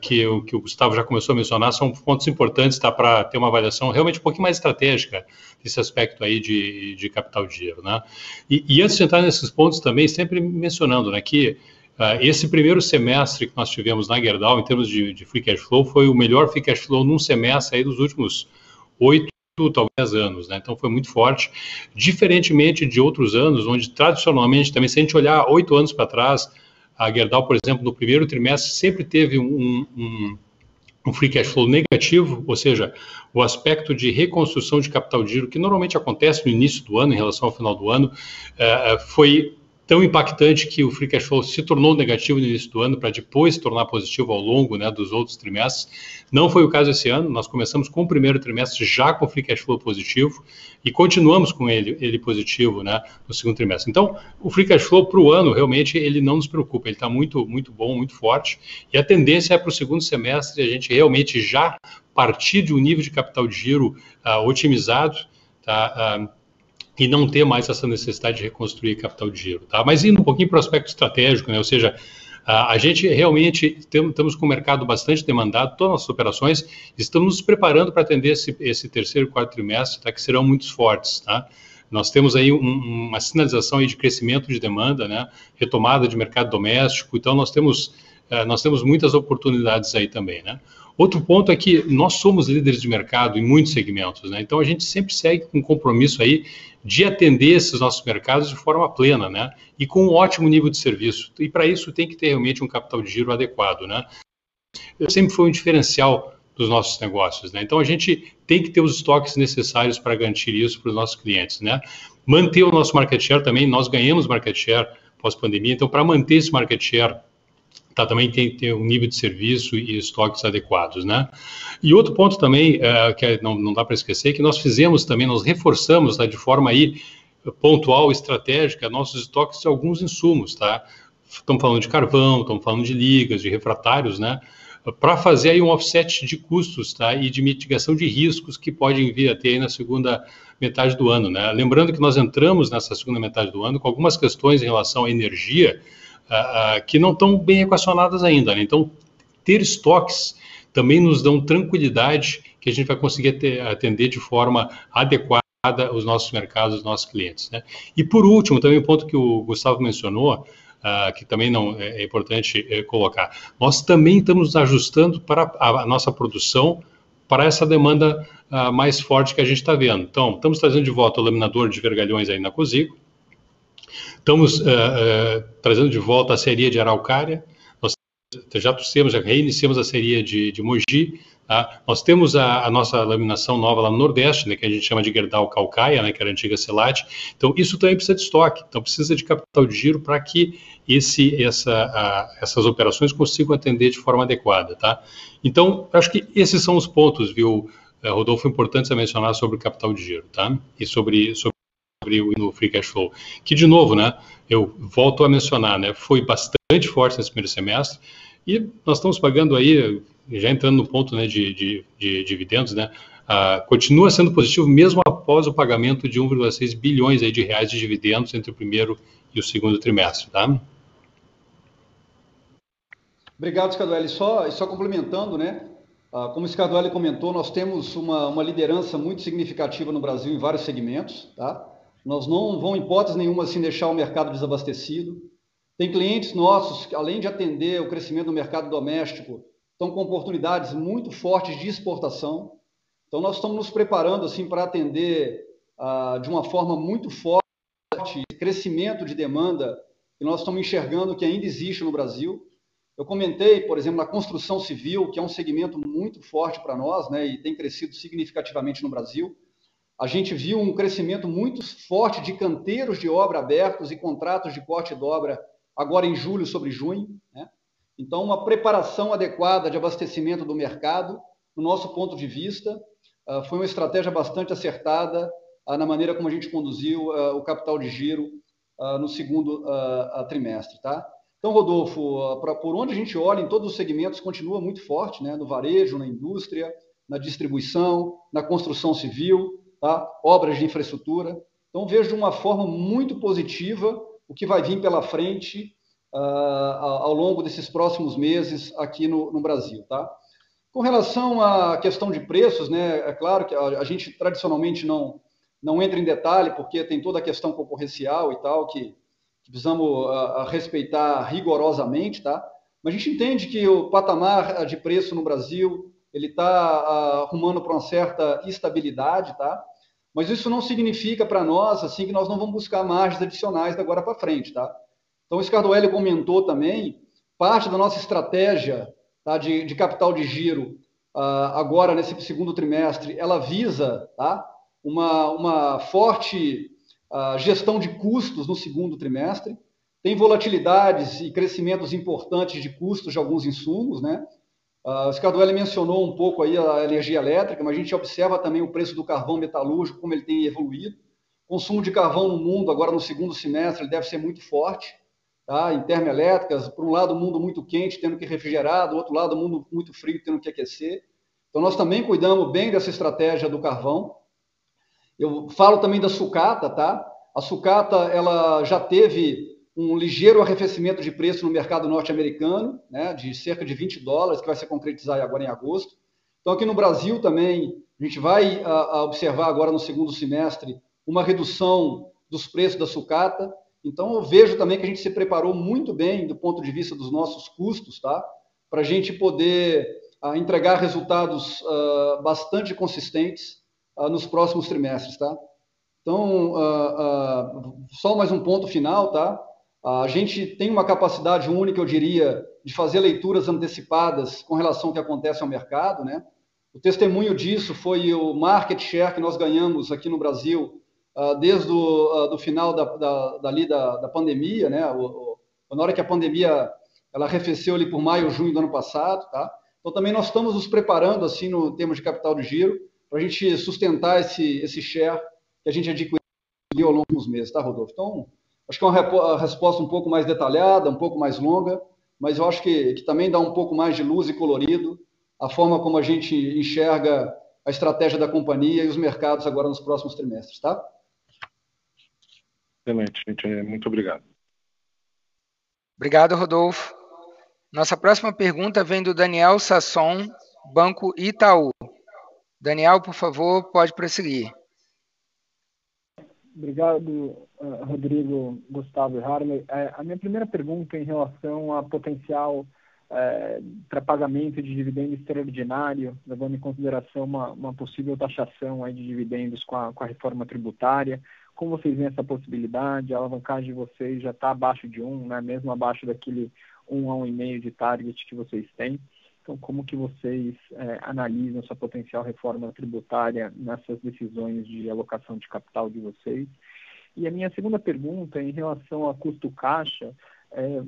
que, o, que o Gustavo já começou a mencionar são pontos importantes tá, para ter uma avaliação realmente um pouquinho mais estratégica desse aspecto aí de, de capital de dinheiro. Né? E, e antes de entrar nesses pontos também, sempre mencionando né, que esse primeiro semestre que nós tivemos na Gerdau, em termos de, de, free cash flow, foi o melhor free cash flow num semestre aí dos últimos oito, talvez, anos. Né? Então, foi muito forte. Diferentemente de outros anos, onde tradicionalmente, também, se a gente olhar oito anos para trás, a Gerdau, por exemplo, no primeiro trimestre, sempre teve um, um, um free cash flow negativo, ou seja, o aspecto de reconstrução de capital de giro, que normalmente acontece no início do ano, em relação ao final do ano, uh, foi tão impactante que o free cash flow se tornou negativo no início do ano para depois se tornar positivo ao longo né, dos outros trimestres. Não foi o caso esse ano, nós começamos com o primeiro trimestre já com free cash flow positivo e continuamos com ele, ele positivo né, no segundo trimestre. Então, o free cash flow para o ano realmente ele não nos preocupa, ele está muito, muito bom, muito forte e a tendência é para o segundo semestre a gente realmente já partir de um nível de capital de giro uh, otimizado, tá? Uh, e não ter mais essa necessidade de reconstruir capital de giro. Tá? Mas indo um pouquinho para o aspecto estratégico, né? ou seja, a, gente realmente estamos com o mercado bastante demandado, todas as operações, estamos nos preparando para atender esse, esse terceiro quarto trimestre, tá? que serão muito fortes. Tá? Nós temos aí um, uma sinalização aí de crescimento de demanda, né? retomada de mercado doméstico, então nós temos, uh, nós temos muitas oportunidades aí também. Né? Outro ponto é que nós somos líderes de mercado em muitos segmentos, né? então a gente sempre segue com compromisso aí de atender esses nossos mercados de forma plena, né? E com um ótimo nível de serviço. E para isso tem que ter realmente um capital de giro adequado, né? Sempre foi um diferencial dos nossos negócios, né? Então a gente tem que ter os estoques necessários para garantir isso para os nossos clientes, né? Manter o nosso market share também, nós ganhamos market share pós-pandemia, então para manter esse market share tá, também tem ter um nível de serviço e estoques adequados, né? E outro ponto também, é, que é, não, não dá para esquecer, que nós fizemos também, nós reforçamos tá, de forma aí pontual, estratégica, nossos estoques de alguns insumos, tá? Estamos falando de carvão, estamos falando de ligas, de refratários, né? Para fazer aí um offset de custos, tá? E de mitigação de riscos que podem vir a ter aí na segunda metade do ano, né? Lembrando que nós entramos nessa segunda metade do ano com algumas questões em relação à energia, que não estão bem equacionadas ainda. Né? Então, ter estoques também nos dão tranquilidade que a gente vai conseguir atender de forma adequada os nossos mercados, os nossos clientes. Né? E por último, também o um ponto que o Gustavo mencionou, uh, que também não é, é importante é, colocar, nós também estamos ajustando para a, nossa produção para essa demanda uh, mais forte que a gente está vendo. Então, estamos trazendo de volta o laminador de vergalhões aí na Cosigo, Estamos uh, uh, trazendo de volta a seria de Araucária, nós já temos, já reiniciamos a seria de, de Mogi, tá? nós temos a, a, nossa laminação nova lá no Nordeste, né, que a gente chama de Gerdau Calcaia, né, que era a antiga Celate, então isso também precisa de estoque, então precisa de capital de giro para que esse, essa, a, essas operações consigam atender de forma adequada, tá? Então, acho que esses são os pontos, viu, eh, Rodolfo, importantes a mencionar sobre capital de giro, tá? E sobre, sobre no Free Cash Flow, que de novo, né, eu volto a mencionar, né, foi bastante forte nesse primeiro semestre e nós estamos pagando aí, já entrando no ponto, né, de, de, de dividendos, né, uh, continua sendo positivo mesmo após o pagamento de 1,6 bilhões aí de reais de dividendos entre o primeiro e o segundo trimestre, tá? Obrigado, Scaduelli. Só, só complementando, né, uh, como o Scaduelli comentou, nós temos uma, uma liderança muito significativa no Brasil em vários segmentos, tá? Nós não vamos, em hipótese nenhuma, assim, deixar o mercado desabastecido. Tem clientes nossos que, além de atender o crescimento do mercado doméstico, estão com oportunidades muito fortes de exportação. Então, nós estamos nos preparando assim para atender ah, de uma forma muito forte crescimento de demanda que nós estamos enxergando que ainda existe no Brasil. Eu comentei, por exemplo, na construção civil, que é um segmento muito forte para nós, né, e tem crescido significativamente no Brasil. A gente viu um crescimento muito forte de canteiros de obra abertos e contratos de corte de obra agora em julho sobre junho. Né? Então, uma preparação adequada de abastecimento do mercado, no nosso ponto de vista, ah, foi uma estratégia bastante acertada na maneira como a gente conduziu o capital de giro no segundo trimestre, tá? Então, Rodolfo, por onde a gente olha, em todos os segmentos, continua muito forte, né? no varejo, na indústria, na distribuição, na construção civil, tá? obras de infraestrutura. Então, vejo de uma forma muito positiva o que vai vir pela frente uh, ao longo desses próximos meses aqui no, no, Brasil. Tá? Com relação à questão de preços, né, é claro que a, a gente tradicionalmente não, não entra em detalhe, porque tem toda a questão concorrencial e tal, que precisamos uh, respeitar rigorosamente, tá? Mas a gente entende que o patamar de preço no Brasil ele está uh, arrumando para uma certa estabilidade, tá? Mas isso não significa para nós assim que nós não vamos buscar margens adicionais da agora para frente, tá? Então o Scardoelli comentou também parte da nossa estratégia tá, de, de capital de giro uh, agora nesse segundo trimestre, ela visa, tá? Uma, uma forte a gestão de custos no segundo trimestre. Tem volatilidades e crescimentos importantes de custos de alguns insumos, né? Uh, o Scardoelli mencionou um pouco aí a energia elétrica, mas a gente observa também o preço do carvão metalúrgico, como ele tem evoluído. O consumo de carvão no mundo, agora no segundo semestre, ele deve ser muito forte, tá? em termoelétricas. Por um lado, o mundo muito quente, tendo que refrigerar, do outro lado, o mundo muito frio, tendo que aquecer. Então, nós também cuidamos bem dessa estratégia do carvão. Eu falo também da sucata, tá? A sucata ela já teve um ligeiro arrefecimento de preço no mercado norte-americano, né, de cerca de 20 dólares, que vai se concretizar agora em agosto. Então, aqui no Brasil também, a gente vai a, a observar agora no segundo semestre uma redução dos preços da sucata. Então, eu vejo também que a gente se preparou muito bem do ponto de vista dos nossos custos, tá? Para a gente poder a, entregar resultados uh, bastante consistentes uh, nos próximos trimestres, tá? Então, uh, só mais um ponto final, tá? A gente tem uma capacidade única, eu diria, de fazer leituras antecipadas com relação ao que acontece ao mercado, né? O testemunho disso foi o market share que nós ganhamos aqui no Brasil uh, desde o uh, do final da, da, dali da, da pandemia, né? O, o, na hora que a pandemia ela arrefeceu ali por maio, junho do ano passado, tá? Então também nós estamos nos preparando assim no termos de capital de giro para a gente sustentar esse, esse share que a gente adquiriu ao longo dos meses, tá, Rodolfo? Então, acho que é uma resposta um pouco mais detalhada, um pouco mais longa, mas eu acho que, que também dá um pouco mais de luz e colorido a forma como a gente enxerga a estratégia da companhia e os mercados agora nos próximos trimestres, tá? Excelente, gente. Muito obrigado. Obrigado, Rodolfo. Nossa próxima pergunta vem do Daniel Sasson, Banco Itaú. Daniel, por favor, pode prosseguir. Obrigado, eh, Rodrigo, Gustavo e Harley. Eh, a minha primeira pergunta é em relação a potencial é, para pagamento de dividendo extraordinário, levando em consideração uma, uma possível taxação aí de dividendos com a, com a, reforma tributária. Como vocês veem essa possibilidade? A alavancagem de vocês já está abaixo de um, né? mesmo abaixo daquele um a um e meio de target que vocês têm. Como que vocês é, analisam essa potencial reforma tributária nessas decisões de alocação de capital de vocês? E a minha segunda pergunta em relação a custo caixa, é,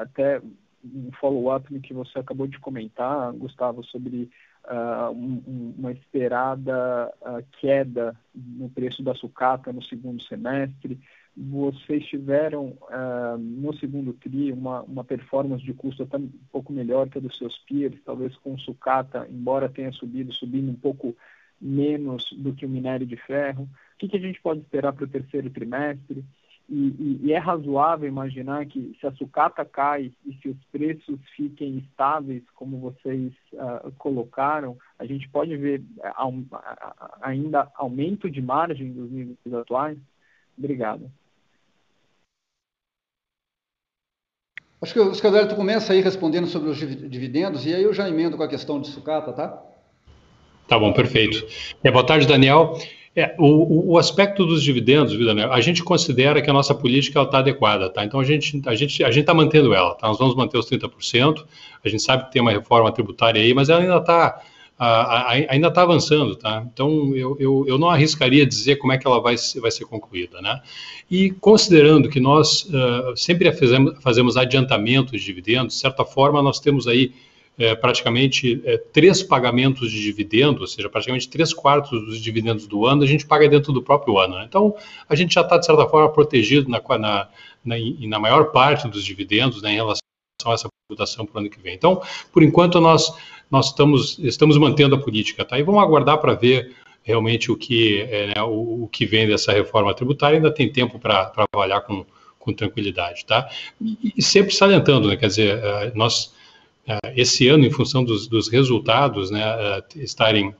até um follow-up no que você acabou de comentar, Gustavo, sobre uh, um, uma esperada uh, queda no preço da sucata no segundo semestre vocês tiveram uh, no segundo TRI uma, uma performance de custo até um pouco melhor que a dos seus peers, talvez com sucata, embora tenha subido, subindo um pouco menos do que o minério de ferro. O que, que a gente pode esperar para o terceiro trimestre? E, e, e, é razoável imaginar que se a sucata cai e se os preços fiquem estáveis, como vocês uh, colocaram, a gente pode ver uh, ainda aumento de margem dos níveis atuais? Obrigado. Acho que, Scadelli, tu começa aí respondendo sobre os dividendos e aí eu já emendo com a questão de sucata, tá? Tá bom, perfeito. É, boa tarde, Daniel. É, o, o, aspecto dos dividendos, viu, Daniel, a gente considera que a nossa política está adequada, tá? Então a gente a gente a gente está mantendo ela, tá? Nós vamos manter os 30%. A gente sabe que tem uma reforma tributária aí, mas ela ainda está ainda está avançando, tá? Então eu, eu, eu, não arriscaria dizer como é que ela vai, vai ser concluída, né? E considerando que nós uh, sempre fazemos, fazemos adiantamentos de dividendos, de certa forma nós temos aí é, praticamente é, três pagamentos de dividendos, ou seja, praticamente três quartos dos dividendos do ano, a gente paga dentro do próprio ano. Né? Então, a gente já está, de certa forma, protegido na, na, na, na maior parte dos dividendos né, em relação a essa tributação para o ano que vem. Então, por enquanto, nós, nós estamos, estamos mantendo a política, tá? E vamos aguardar para ver realmente o que, é, né, o, o, que vem dessa reforma tributária, ainda tem tempo para avaliar com, com tranquilidade, tá? E, e, sempre salientando, né, quer dizer, uh, nós, uh, esse ano, em função dos, dos resultados, né, uh, estarem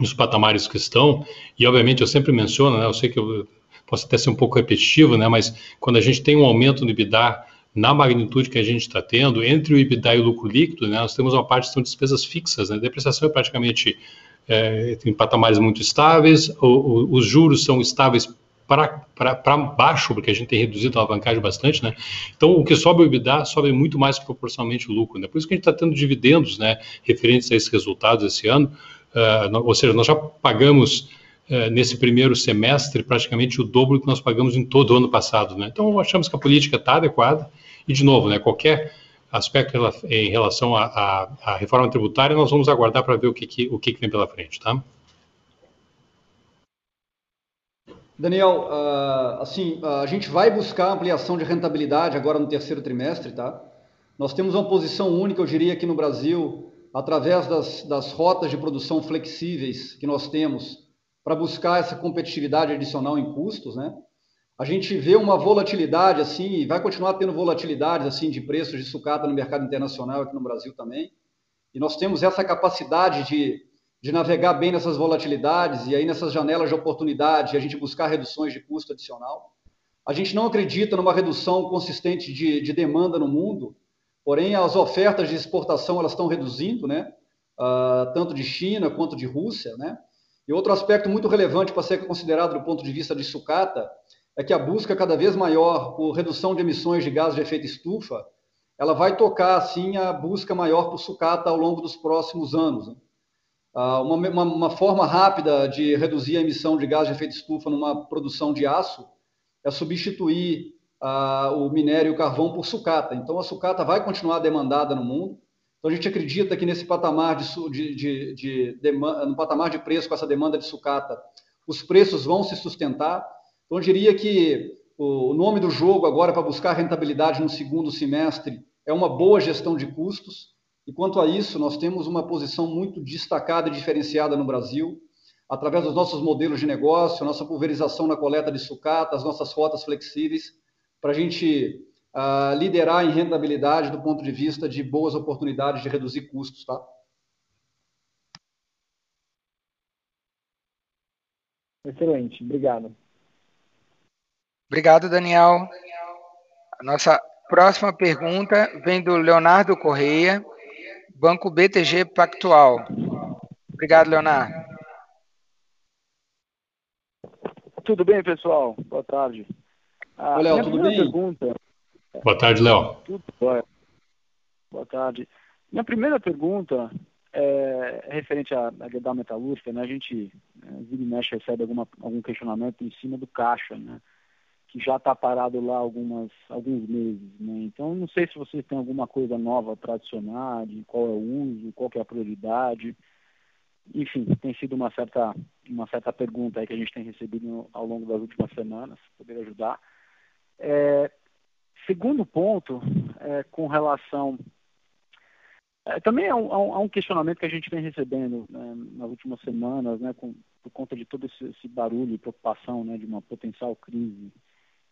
nos patamares que estão, e obviamente eu sempre menciono, né, eu sei que eu posso até ser um pouco repetitivo, né, mas quando a gente tem um aumento no EBITDA na magnitude que a gente está tendo, entre o EBITDA e o lucro líquido, né, nós temos uma parte que são despesas fixas, né, a depreciação é praticamente é, em patamares muito estáveis, o, o, os juros são estáveis para baixo, porque a gente tem reduzido a alavancagem bastante, né? Então, o que sobe o EBITDA sobe muito mais proporcionalmente o lucro, né? Por isso que a gente está tendo dividendos, né, referentes a esses resultados esse ano, uh, ou seja, nós já pagamos uh, nesse primeiro semestre praticamente o dobro que nós pagamos em todo o ano passado, né? Então, achamos que a política está adequada e, de novo, né, qualquer aspecto em relação à reforma tributária, nós vamos aguardar para ver o que, que, o que, que vem pela frente, tá? Daniel, uh, assim, uh, a gente vai buscar ampliação de rentabilidade agora no terceiro trimestre, tá? Nós temos uma posição única, eu diria, aqui no Brasil, através das, das rotas de produção flexíveis que nós temos para buscar essa competitividade adicional em custos, né? A gente vê uma volatilidade assim, e vai continuar tendo volatilidades assim de preços de sucata no mercado internacional aqui no Brasil também. E nós temos essa capacidade de de navegar bem nessas volatilidades e aí nessas janelas de oportunidade, a gente buscar reduções de custo adicional. A gente não acredita numa redução consistente de, de demanda no mundo, porém as ofertas de exportação elas estão reduzindo, né? Uh, tanto de China quanto de Rússia, né? E outro aspecto muito relevante para ser considerado do ponto de vista de sucata é que a busca cada vez maior por redução de emissões de gases de efeito estufa, ela vai tocar assim a busca maior por sucata ao longo dos próximos anos. Né? Ah, uma, uma, uma, forma rápida de reduzir a emissão de gás de efeito estufa numa produção de aço é substituir uh, o minério e o carvão por sucata. Então, a sucata vai continuar demandada no mundo. Então, a gente acredita que nesse patamar de, de, de, de no patamar de preço com essa demanda de sucata, os preços vão se sustentar. Então, eu diria que o nome do jogo agora para buscar rentabilidade no segundo semestre é uma boa gestão de custos e quanto a isso, nós temos uma posição muito destacada e diferenciada no Brasil, através dos nossos modelos de negócio, nossa pulverização na coleta de sucata, as nossas rotas flexíveis, para a gente uh, liderar em rentabilidade do ponto de vista de boas oportunidades de reduzir custos, tá? Excelente, obrigado. Obrigado, Daniel. A nossa próxima pergunta vem do Leonardo Correia, Banco BTG Pactual. Obrigado, Leonardo. Tudo bem, pessoal? Boa tarde. Ah, Léo, tudo bem? Pergunta... Boa tarde, Léo. Tudo bem. Boa tarde. Minha primeira pergunta é referente à, à Gerdau Metalúrgica, né? A gente, né, vira e mexe, recebe alguma, algum questionamento em cima do caixa, né? Já está parado lá algumas, alguns meses. Né? Então, não sei se vocês têm alguma coisa nova para adicionar, de qual é o uso, qual é a prioridade. Enfim, tem sido uma certa, uma certa pergunta aí que a gente tem recebido ao longo das últimas semanas, poder ajudar. É, segundo ponto, é, com relação. É, também há um, há um, questionamento que a gente vem recebendo né, nas últimas semanas, né, com, por conta de todo esse, esse barulho e preocupação né, de uma potencial crise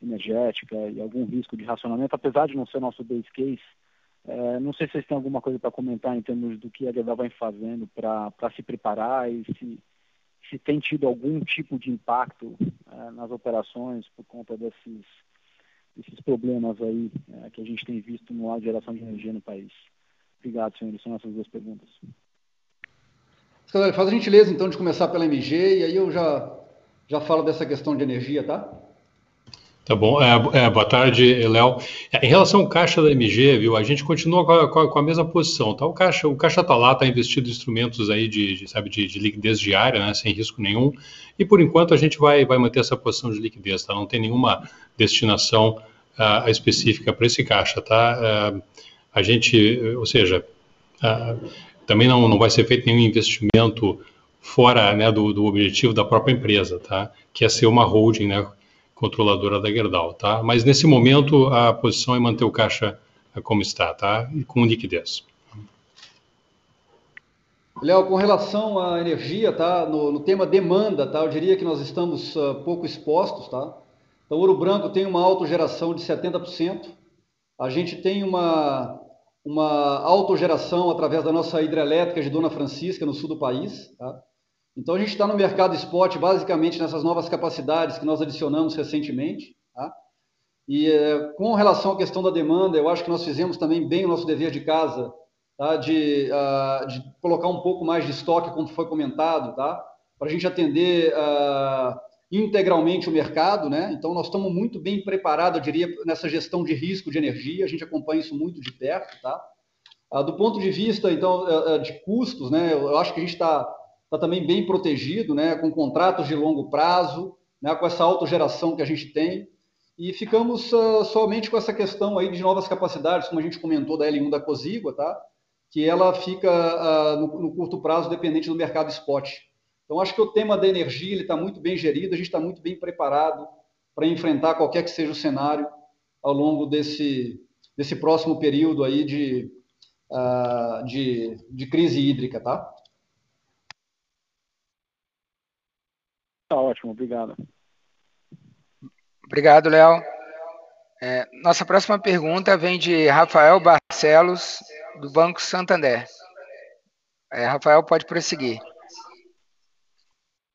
energética e algum risco de racionamento, apesar de não ser nosso base case. É, não sei se vocês têm alguma coisa para comentar em termos do que a Gerdau vem fazendo para se preparar e se, se tem tido algum tipo de impacto é, nas operações por conta desses, desses problemas aí é, que a gente tem visto no lado de geração de energia no país. Obrigado, senhores. São essas duas perguntas. Faz a gentileza, então, de começar pela MG e aí eu já, já falo dessa questão de energia, tá? Tá bom. É, é, boa tarde, Léo. É, em relação ao caixa da MG, viu, a gente continua com a, com a, mesma posição. Tá? O caixa o caixa está lá, está investido em instrumentos aí de, de sabe, de, de, liquidez diária, né, sem risco nenhum. E por enquanto a gente vai, vai manter essa posição de liquidez. Tá? Não tem nenhuma destinação uh, específica para esse caixa. Tá? Uh, a gente, ou seja, Uh, também não, não vai ser feito nenhum investimento fora né, do, do, objetivo da própria empresa, tá? Que é ser uma holding, né, controladora da Gerdau, tá? Mas nesse momento a posição é manter o caixa como está, tá? E com liquidez. Léo, com relação à energia, tá? No, no, tema demanda, tá? Eu diria que nós estamos uh, pouco expostos, tá? Então, Ouro Branco tem uma autogeração de 70%. A gente tem uma, uma autogeração através da nossa hidrelétrica de Dona Francisca, no sul do país, tá? Então, a gente está no mercado spot, basicamente, nessas novas capacidades que nós adicionamos recentemente, tá? E uh, com relação à questão da demanda, eu acho que nós fizemos também bem o nosso dever de casa, tá? de, uh, de, colocar um pouco mais de estoque, como foi comentado, tá? para a gente atender uh, integralmente o mercado. Né? Então, nós estamos muito bem preparados, eu diria, nessa gestão de risco de energia, a gente acompanha isso muito de perto. Tá? Uh, do ponto de vista, então, de custos, né? eu acho que a gente está tá também bem protegido, né? com contratos de longo prazo, né? com essa autogeração que a gente tem. E ficamos uh, somente com essa questão aí de novas capacidades, como a gente comentou da L1 da Cosígua, tá? que ela fica uh, no, no, curto prazo dependente do mercado spot. Então, acho que o tema da energia está muito bem gerido, a gente está muito bem preparado para enfrentar qualquer que seja o cenário ao longo desse, desse próximo período aí de, uh, de, de crise hídrica, tá? Tá ótimo, obrigado. Obrigado, Léo. É, nossa próxima pergunta vem de Rafael Barcelos, do Banco Santander. É, Rafael, pode prosseguir.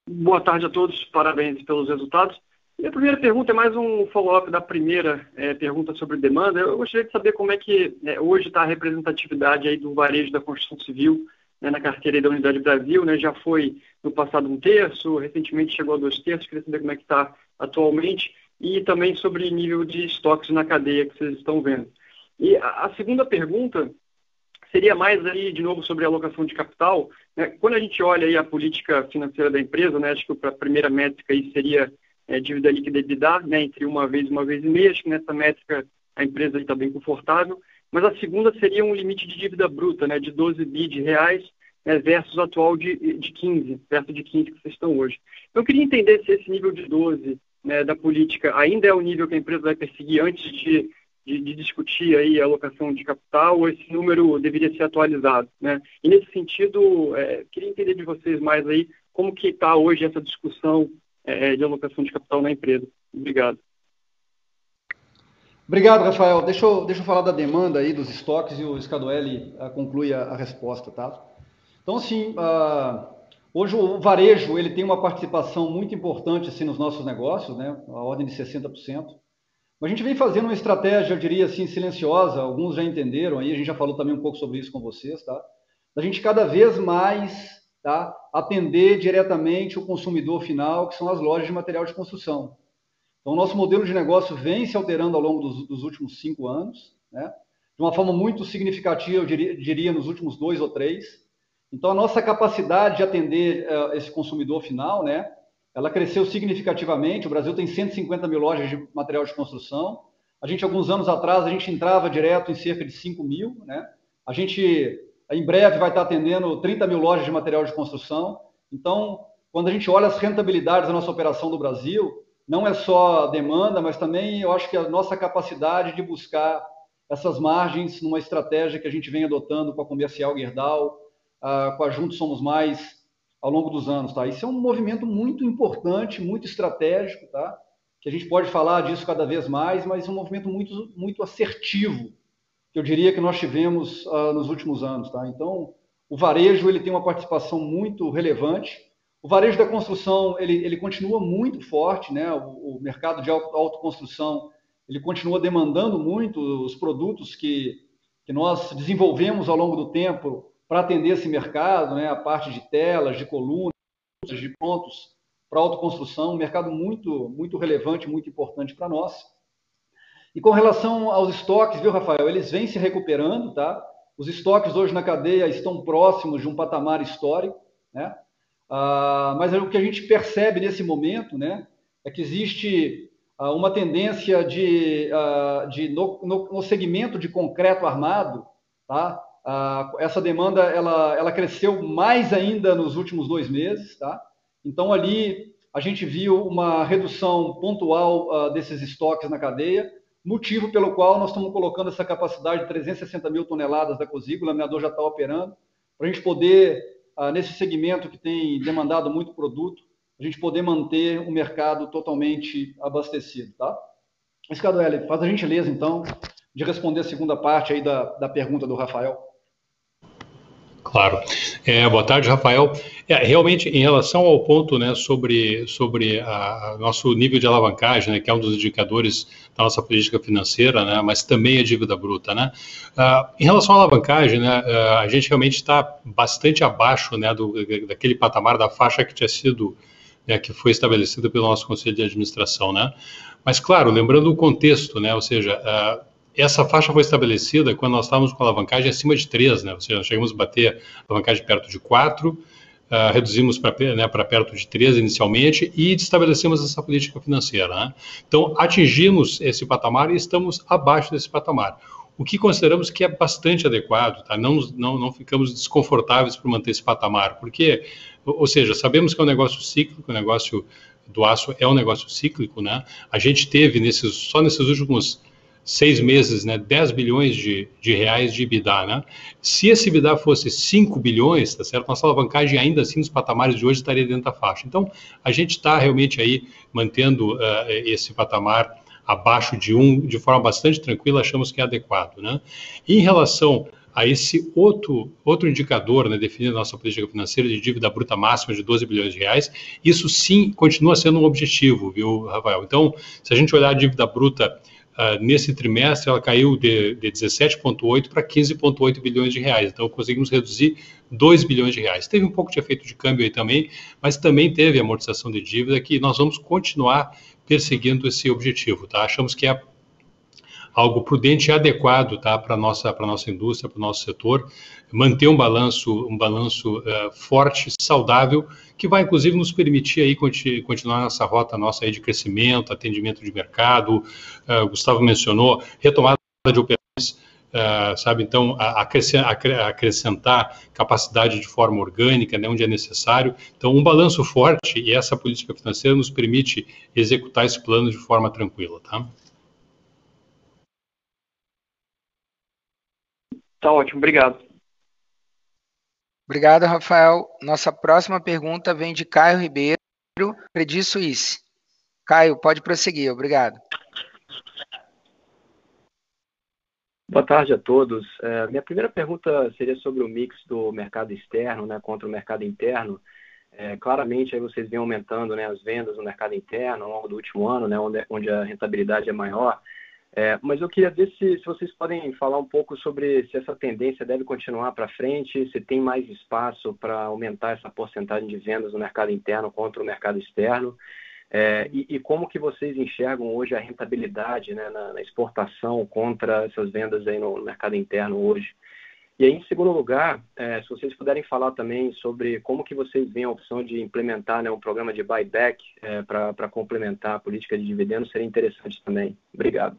Boa tarde a todos, parabéns pelos resultados. Minha primeira pergunta é mais um follow-up da primeira é, pergunta sobre demanda. Eu gostaria de saber como é que é, hoje está a representatividade aí do varejo da construção civil né, na carteira da Unidade Brasil. Né, já foi no passado um terço, recentemente chegou a dois terços. Queria saber como é que está atualmente e também sobre nível de estoques na cadeia que vocês estão vendo. E a, segunda pergunta seria mais aí, de novo, sobre a alocação de capital. Né? Quando a gente olha aí a política financeira da empresa, né, acho que a primeira métrica aí seria é, dívida líquida EBITDA, né, entre uma vez e uma vez e meia, acho que nessa métrica a empresa está bem confortável, mas a segunda seria um limite de dívida bruta, né, de 12 bi de reais, né, versus o atual de, de 15, perto de 15 que vocês estão hoje. Eu queria entender se esse nível de 12 né, da política ainda é o nível que a empresa vai perseguir antes de, de, de, discutir aí a alocação de capital ou esse número deveria ser atualizado, né? E nesse sentido, é, queria entender de vocês mais aí como que está hoje essa discussão é, de alocação de capital na empresa. Obrigado. Obrigado, Rafael. Deixa eu, deixa eu falar da demanda aí dos estoques e o Scaduelli uh, conclui a, a, resposta, tá? Então, assim, uh, Hoje o varejo ele tem uma participação muito importante assim nos nossos negócios, né? A ordem de 60%. Mas a gente vem fazendo uma estratégia, eu diria assim, silenciosa. Alguns já entenderam aí, a gente já falou também um pouco sobre isso com vocês, tá? Da gente cada vez mais, tá? Atender diretamente o consumidor final, que são as lojas de material de construção. Então, o nosso modelo de negócio vem se alterando ao longo dos, dos últimos cinco anos, né? De uma forma muito significativa, eu diria, diria nos últimos dois ou três. Então, a nossa capacidade de atender uh, esse consumidor final, né, ela cresceu significativamente. O Brasil tem 150 mil lojas de material de construção. A gente, alguns anos atrás, a gente entrava direto em cerca de 5 mil. Né? A gente, em breve, vai estar atendendo 30 mil lojas de material de construção. Então, quando a gente olha as rentabilidades da nossa operação do Brasil, não é só demanda, mas também eu acho que a nossa capacidade de buscar essas margens numa estratégia que a gente vem adotando com a comercial Gerdau, com a Juntos Somos Mais ao longo dos anos, tá? Isso é um movimento muito importante, muito estratégico, tá? Que a gente pode falar disso cada vez mais, mas é um movimento muito, muito assertivo, que eu diria que nós tivemos uh, nos últimos anos, tá? Então, o varejo ele tem uma participação muito relevante. O varejo da construção ele, ele continua muito forte, né? O, o mercado de auto, autoconstrução ele continua demandando muito os produtos que, que nós desenvolvemos ao longo do tempo para atender esse mercado, né, a parte de telas, de colunas, de pontos para autoconstrução, um mercado muito, muito relevante, muito importante para nós. E com relação aos estoques, viu, Rafael, eles vêm se recuperando, tá? Os estoques hoje na cadeia estão próximos de um patamar histórico, né? Ah, mas o que a gente percebe nesse momento, né, é que existe ah, uma tendência de, ah, de no, no, no segmento de concreto armado, tá? Uh, essa demanda ela, ela cresceu mais ainda nos últimos dois meses, tá? Então ali a gente viu uma redução pontual uh, desses estoques na cadeia, motivo pelo qual nós estamos colocando essa capacidade de 360 mil toneladas da COSIG, o laminador já está operando, para a gente poder, uh, nesse segmento que tem demandado muito produto, a gente poder manter o mercado totalmente abastecido, tá? Escadoelli, faz a gentileza, então, de responder a segunda parte aí da, da pergunta do Rafael. Claro. É, boa tarde, Rafael. É, realmente, em relação ao ponto né, sobre, sobre a, a nosso nível de alavancagem, né, que é um dos indicadores da nossa política financeira, né, mas também a dívida bruta. Né, uh, em relação à alavancagem, né, uh, a gente realmente está bastante abaixo né, do, daquele patamar da faixa que tinha sido, né, que foi estabelecida pelo nosso Conselho de Administração. Né. Mas, claro, lembrando o contexto, né, ou seja, uh, essa faixa foi estabelecida quando nós estávamos com alavancagem acima de 3, né? ou seja, nós chegamos a bater alavancagem perto de 4, uh, ah, reduzimos para né, perto de 3 inicialmente e estabelecemos essa política financeira. Né? Então, atingimos esse patamar e estamos abaixo desse patamar, o que consideramos que é bastante adequado, tá? não, não, não ficamos desconfortáveis por manter esse patamar, porque, ou seja, sabemos que é um negócio cíclico, o negócio do aço é um negócio cíclico, né? A gente teve nesses, só nesses últimos seis meses, né, 10 bilhões de, de reais de EBITDA, né? Se esse EBITDA fosse 5 bilhões, tá certo? Nossa alavancagem ainda assim nos patamares de hoje estaria dentro da faixa. Então, a gente está realmente aí mantendo uh, esse patamar abaixo de um de forma bastante tranquila, achamos que é adequado, né? E em relação a esse outro, outro indicador, né, definindo a nossa política financeira de dívida bruta máxima de 12 bilhões de reais, isso sim continua sendo um objetivo, viu, Rafael? Então, se a gente olhar a dívida bruta Uh, nesse trimestre ela caiu de, de 17,8 para 15,8 bilhões de reais. Então conseguimos reduzir 2 bilhões de reais. Teve um pouco de efeito de câmbio aí também, mas também teve amortização de dívida que nós vamos continuar perseguindo esse objetivo. Tá? Achamos que é algo prudente e adequado tá, para a nossa, nossa indústria, para o nosso setor, manter um balanço, um balanço uh, forte, saudável, que vai inclusive nos permitir aí continuar nessa rota nossa aí de crescimento, atendimento de mercado, uh, Gustavo mencionou, retomada de operações, uh, sabe, então, acrescentar capacidade de forma orgânica, né, onde é necessário. Então, um balanço forte e essa política financeira nos permite executar esse plano de forma tranquila, tá? Tá ótimo, obrigado. Obrigado, Rafael. Nossa próxima pergunta vem de Caio Ribeiro, Credit Suisse. Caio, pode prosseguir, obrigado. Boa tarde a todos. É, minha primeira pergunta seria sobre o mix do mercado externo né, contra o mercado interno. É, claramente, aí vocês vêm aumentando né, as vendas no mercado interno ao longo do último ano, né, onde, onde a rentabilidade é maior. É, mas eu queria ver se, se, vocês podem falar um pouco sobre se essa tendência deve continuar para frente, se tem mais espaço para aumentar essa porcentagem de vendas no mercado interno contra o mercado externo, é, e, e, como que vocês enxergam hoje a rentabilidade né, na, na, exportação contra essas vendas aí no mercado interno hoje. E aí, em segundo lugar, é, se vocês puderem falar também sobre como que vocês veem a opção de implementar né, um programa de buyback é, para complementar a política de dividendos, seria interessante também. Obrigado.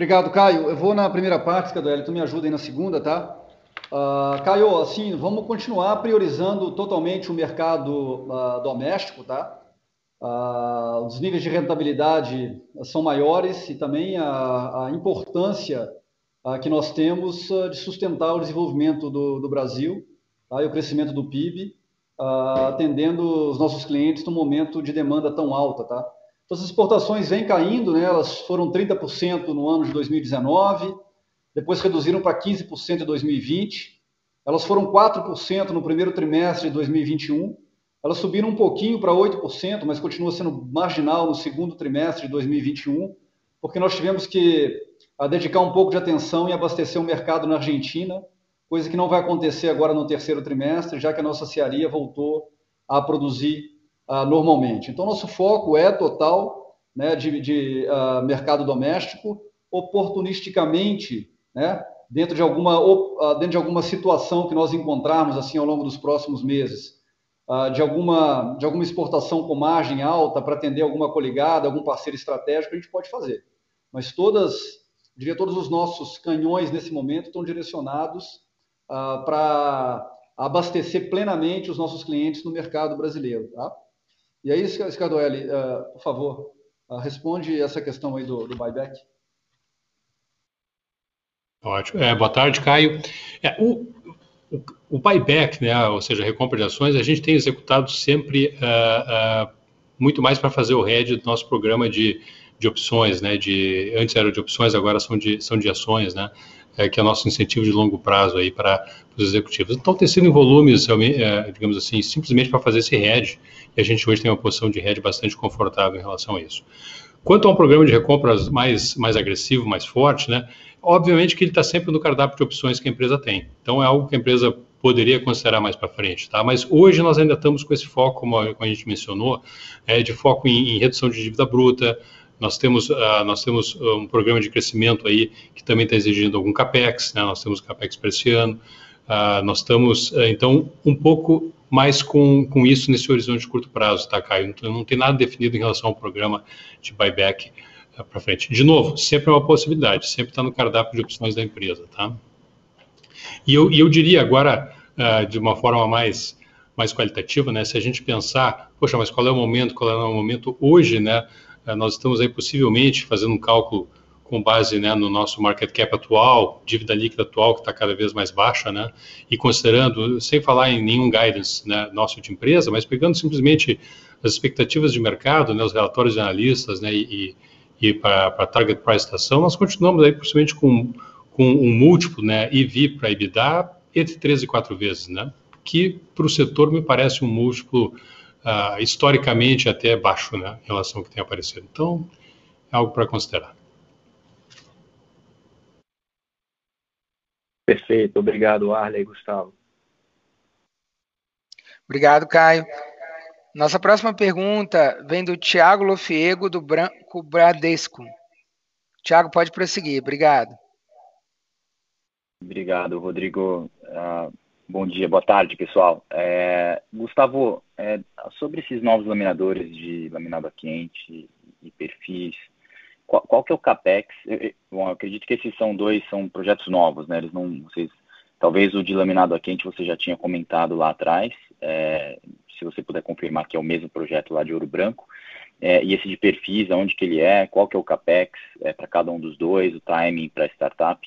Obrigado, Caio. Eu vou na primeira parte, Cadueli, tu me ajuda aí na segunda, tá? Uh, Caio, assim, vamos continuar priorizando totalmente o mercado uh, doméstico, tá? Uh, os níveis de rentabilidade são maiores e também a, a importância que nós temos de sustentar o desenvolvimento do, do Brasil tá? e o crescimento do PIB, atendendo os nossos clientes no momento de demanda tão alta, tá? Então, as exportações vêm caindo, né? elas foram 30% no ano de 2019, depois reduziram para 15% em 2020, elas foram 4% no primeiro trimestre de 2021, elas subiram um pouquinho para 8%, mas continua sendo marginal no segundo trimestre de 2021, porque nós tivemos que a, dedicar um pouco de atenção em abastecer o mercado na Argentina, coisa que não vai acontecer agora no terceiro trimestre, já que a nossa cearia voltou a produzir uh, normalmente. Então, nosso foco é total né, de, de uh, mercado doméstico, oportunisticamente, né, dentro, de alguma, uh, dentro de alguma situação que nós encontrarmos assim ao longo dos próximos meses, de, alguma, de alguma exportação com margem alta para atender alguma coligada, algum parceiro estratégico, a gente pode fazer. Mas todas diria, todos os nossos canhões nesse momento estão direcionados para abastecer plenamente os nossos clientes no mercado brasileiro. Tá? E aí, Scardoelli, uh, por favor, uh, responde essa questão aí do, do buyback. Ótimo. É, boa tarde, Caio. É, o, o, o, buyback, né, ou seja, a recompra de ações, a gente tem executado sempre uh, muito mais para fazer o head do nosso programa de, de opções, né, de, antes era de opções, agora são de, são de ações, né, é, que é o nosso incentivo de longo prazo aí para os executivos. Então, tem sido em volumes, digamos assim, simplesmente para fazer esse hedge, a gente hoje tem uma posição de hedge bastante confortável em relação a isso. Quanto a um programa de recompras mais, mais agressivo, mais forte, né, obviamente que ele está sempre no cardápio de opções que a empresa tem. Então, é algo que a empresa poderia considerar mais para frente, tá? Mas hoje nós ainda estamos com esse foco, como a, gente mencionou, é, de foco em, em redução de dívida bruta, nós temos, uh, nós temos um programa de crescimento aí que também está exigindo algum capex, né? nós temos capex para esse ano. Uh, nós estamos, uh, então, um pouco mais com, com isso nesse horizonte de curto prazo, tá, Caio? Então, não tem nada definido em relação ao programa de buyback uh, para frente. De novo, sempre é uma possibilidade, sempre está no cardápio de opções da empresa, tá? E eu, e eu diria agora, de uma forma mais, mais qualitativa, né? Se a gente pensar, poxa, mas qual é o momento, qual é o momento hoje, né? Eh, nós estamos aí possivelmente fazendo um cálculo com base né, no nosso market cap atual, dívida líquida atual que está cada vez mais baixa, né, e considerando, sem falar em nenhum guidance né, nosso de empresa, mas pegando simplesmente as expectativas de mercado, né, os relatórios de analistas né, e, e para a target price estação, nós continuamos aí possivelmente com, com um múltiplo né, EV para EBITDA entre 3 e 4 vezes, né, que para o setor me parece um múltiplo uh, historicamente até baixo, né, em relação ao que tem aparecido. Então, é algo para considerar. Perfeito, obrigado, Arley e Gustavo. Obrigado, Caio. Nossa próxima pergunta vem do Tiago Lofiego, do Branco Bradesco. Tiago, pode prosseguir. Obrigado. Obrigado, Rodrigo. Uh, Bom dia, boa tarde, pessoal. É, Gustavo, é, sobre esses novos laminadores de laminado a quente e perfis, qual, qual que é o capex? Bom, eu acredito que esses são dois, são projetos novos, né? Eles não, vocês, talvez o de laminado a quente você já tinha comentado lá atrás. É, se você puder confirmar que é o mesmo projeto lá de Ouro Branco. É, e esse de perfis, aonde que ele é? Qual que é o capex é, para cada um dos dois? O timing para startup?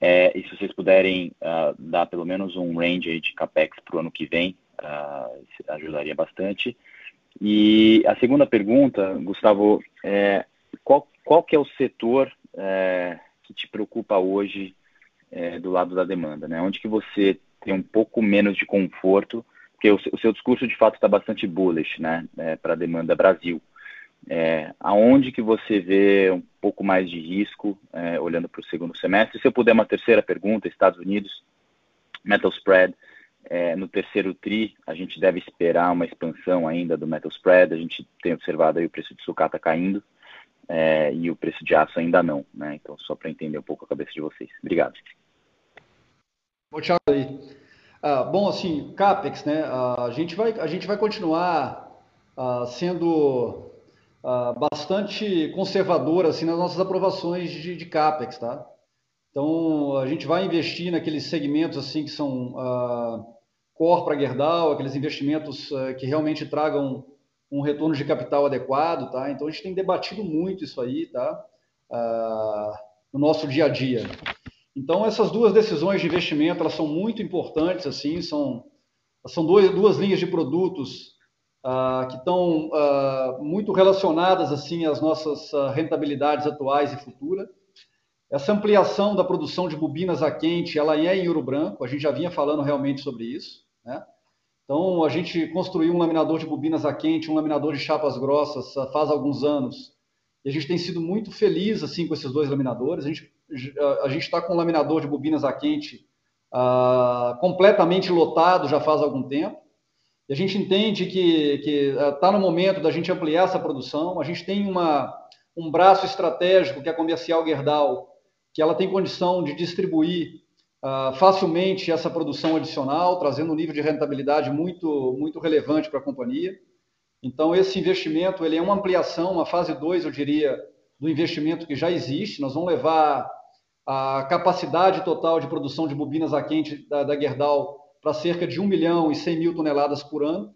É, e se vocês puderem uh, dar pelo menos um range de capex para o ano que vem, uh, ajudaria bastante. E a segunda pergunta, Gustavo, é, qual, qual que é o setor é, que te preocupa hoje é, do lado da demanda? Né? Onde que você tem um pouco menos de conforto? Porque o, o seu discurso, de fato, está bastante bullish né, é, para a demanda Brasil. É, aonde que você vê um pouco mais de risco é, olhando para o segundo semestre? Se eu puder uma terceira pergunta, Estados Unidos, metal spread, é, no terceiro tri, a gente deve esperar uma expansão ainda do metal spread, a gente tem observado aí o preço de sucata caindo é, e o preço de aço ainda não, né? Então, só para entender um pouco a cabeça de vocês. Obrigado. Bom, tchau aí. Ah, bom, assim, CAPEX, né? Ah, a, gente vai, a gente vai continuar ah, sendo bastante conservadora assim, nas nossas aprovações de, de CAPEX, tá? Então, a gente vai investir naqueles segmentos assim que são core para Gerdau, aqueles investimentos uh, que realmente tragam um retorno de capital adequado, tá? Então, a gente tem debatido muito isso aí, tá? Uh, no nosso dia a dia. Então, essas duas decisões de investimento, elas são muito importantes, assim, são, são duas, duas linhas de produtos uh, que estão uh, muito relacionadas assim às nossas rentabilidades atuais e futuras. Essa ampliação da produção de bobinas a quente, ela é em ouro branco, a gente já vinha falando realmente sobre isso, né? Então, a gente construiu um laminador de bobinas a quente, um laminador de chapas grossas faz alguns anos, e a gente tem sido muito feliz assim com esses dois laminadores. A gente a gente está com um laminador de bobinas a quente uh, completamente lotado já faz algum tempo. E a gente entende que está no momento da gente ampliar essa produção. A gente tem uma, um braço estratégico, que é a Comercial Gerdau, que ela tem condição de distribuir uh, facilmente essa produção adicional, trazendo um nível de rentabilidade muito, muito relevante para a companhia. Então, esse investimento ele é uma ampliação, uma fase 2, eu diria, do investimento que já existe. Nós vamos levar a capacidade total de produção de bobinas a quente da, da Gerdau para cerca de 1 milhão e 100 mil toneladas por ano.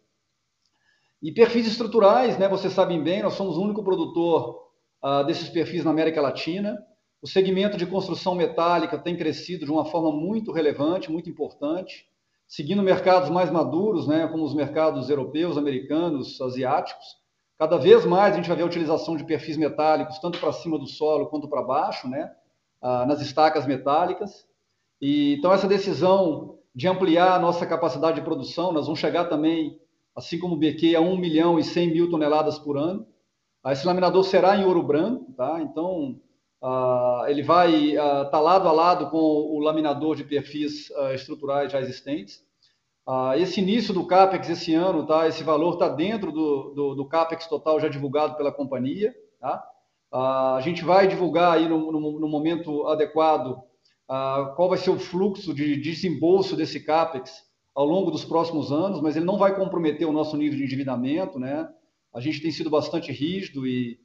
E perfis estruturais, né, vocês sabem bem, nós somos o único produtor uh, desses perfis na América Latina. O segmento de construção metálica tem crescido de uma forma muito relevante, muito importante, seguindo mercados mais maduros, né, como os mercados europeus, americanos, asiáticos. Cada vez mais a gente vai ver a utilização de perfis metálicos, tanto para cima do solo quanto para baixo, né, uh, nas estacas metálicas. E, então, essa decisão de ampliar a nossa capacidade de produção, nós vamos chegar também, assim como o BQ, a 1 milhão e 100 mil toneladas por ano. Esse laminador será em ouro branco, tá? Então, uh, ele vai estar uh, tá lado a lado com o laminador de perfis uh, estruturais já existentes. esse início do CAPEX esse ano, tá? Esse valor está dentro do, do, do, CAPEX total já divulgado pela companhia, tá? a gente vai divulgar aí no, no, no momento adequado qual vai ser o fluxo de desembolso desse CAPEX ao longo dos próximos anos, mas ele não vai comprometer o nosso nível de endividamento, né? A gente tem sido bastante rígido e,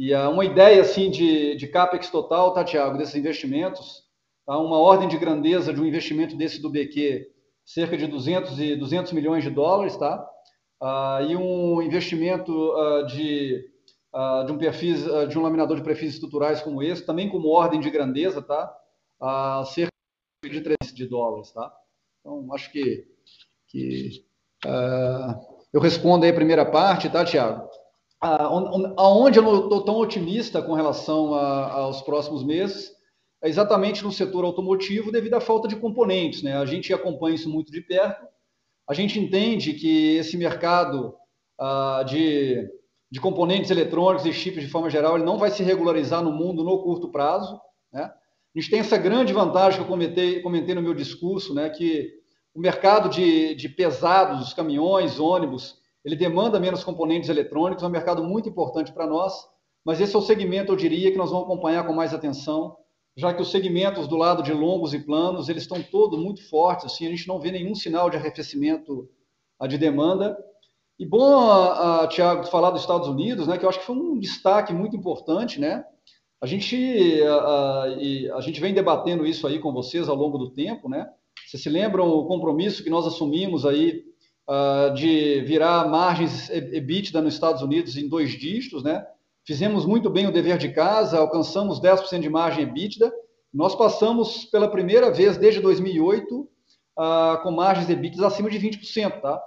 e uma ideia assim de, de capex total, tá, Tiago, desses investimentos, tá? uma ordem de grandeza de um investimento desse do BQ, cerca de 200, e, 200 milhões de dólares, tá? Ah, e um investimento ah, de, ah, de um perfis, ah, de um laminador de perfis estruturais como esse, também como ordem de grandeza, tá? Ah, cerca de 3 de dólares, tá? Então, acho que, que ah, eu respondo aí a primeira parte, tá, Tiago? Aonde eu estou tão otimista com relação a, aos próximos meses é exatamente no setor automotivo devido à falta de componentes, né? A gente acompanha isso muito de perto. A gente entende que esse mercado uh, de, de componentes eletrônicos e chips de forma geral ele não vai se regularizar no mundo no curto prazo, né? A gente tem essa grande vantagem que eu comentei, comentei no meu discurso, né? Que o mercado de, de pesados, os caminhões, ônibus, ele demanda menos componentes eletrônicos, é um mercado muito importante para nós, mas esse é o segmento, eu diria, que nós vamos acompanhar com mais atenção, já que os segmentos do lado de longos e planos, eles estão todos muito fortes, assim, a gente não vê nenhum sinal de arrefecimento de demanda. E bom, uh, Tiago, falar dos Estados Unidos, né, que eu acho que foi um destaque muito importante, né? A gente, uh, a gente vem debatendo isso aí com vocês ao longo do tempo, né? Vocês se lembram o compromisso que nós assumimos aí uh, de virar margens EBITDA nos Estados Unidos em dois dígitos, né? Fizemos muito bem o dever de casa, alcançamos 10% de margem EBITDA. Nós passamos pela primeira vez desde 2008 uh, com margens EBITDA acima de 20%, tá?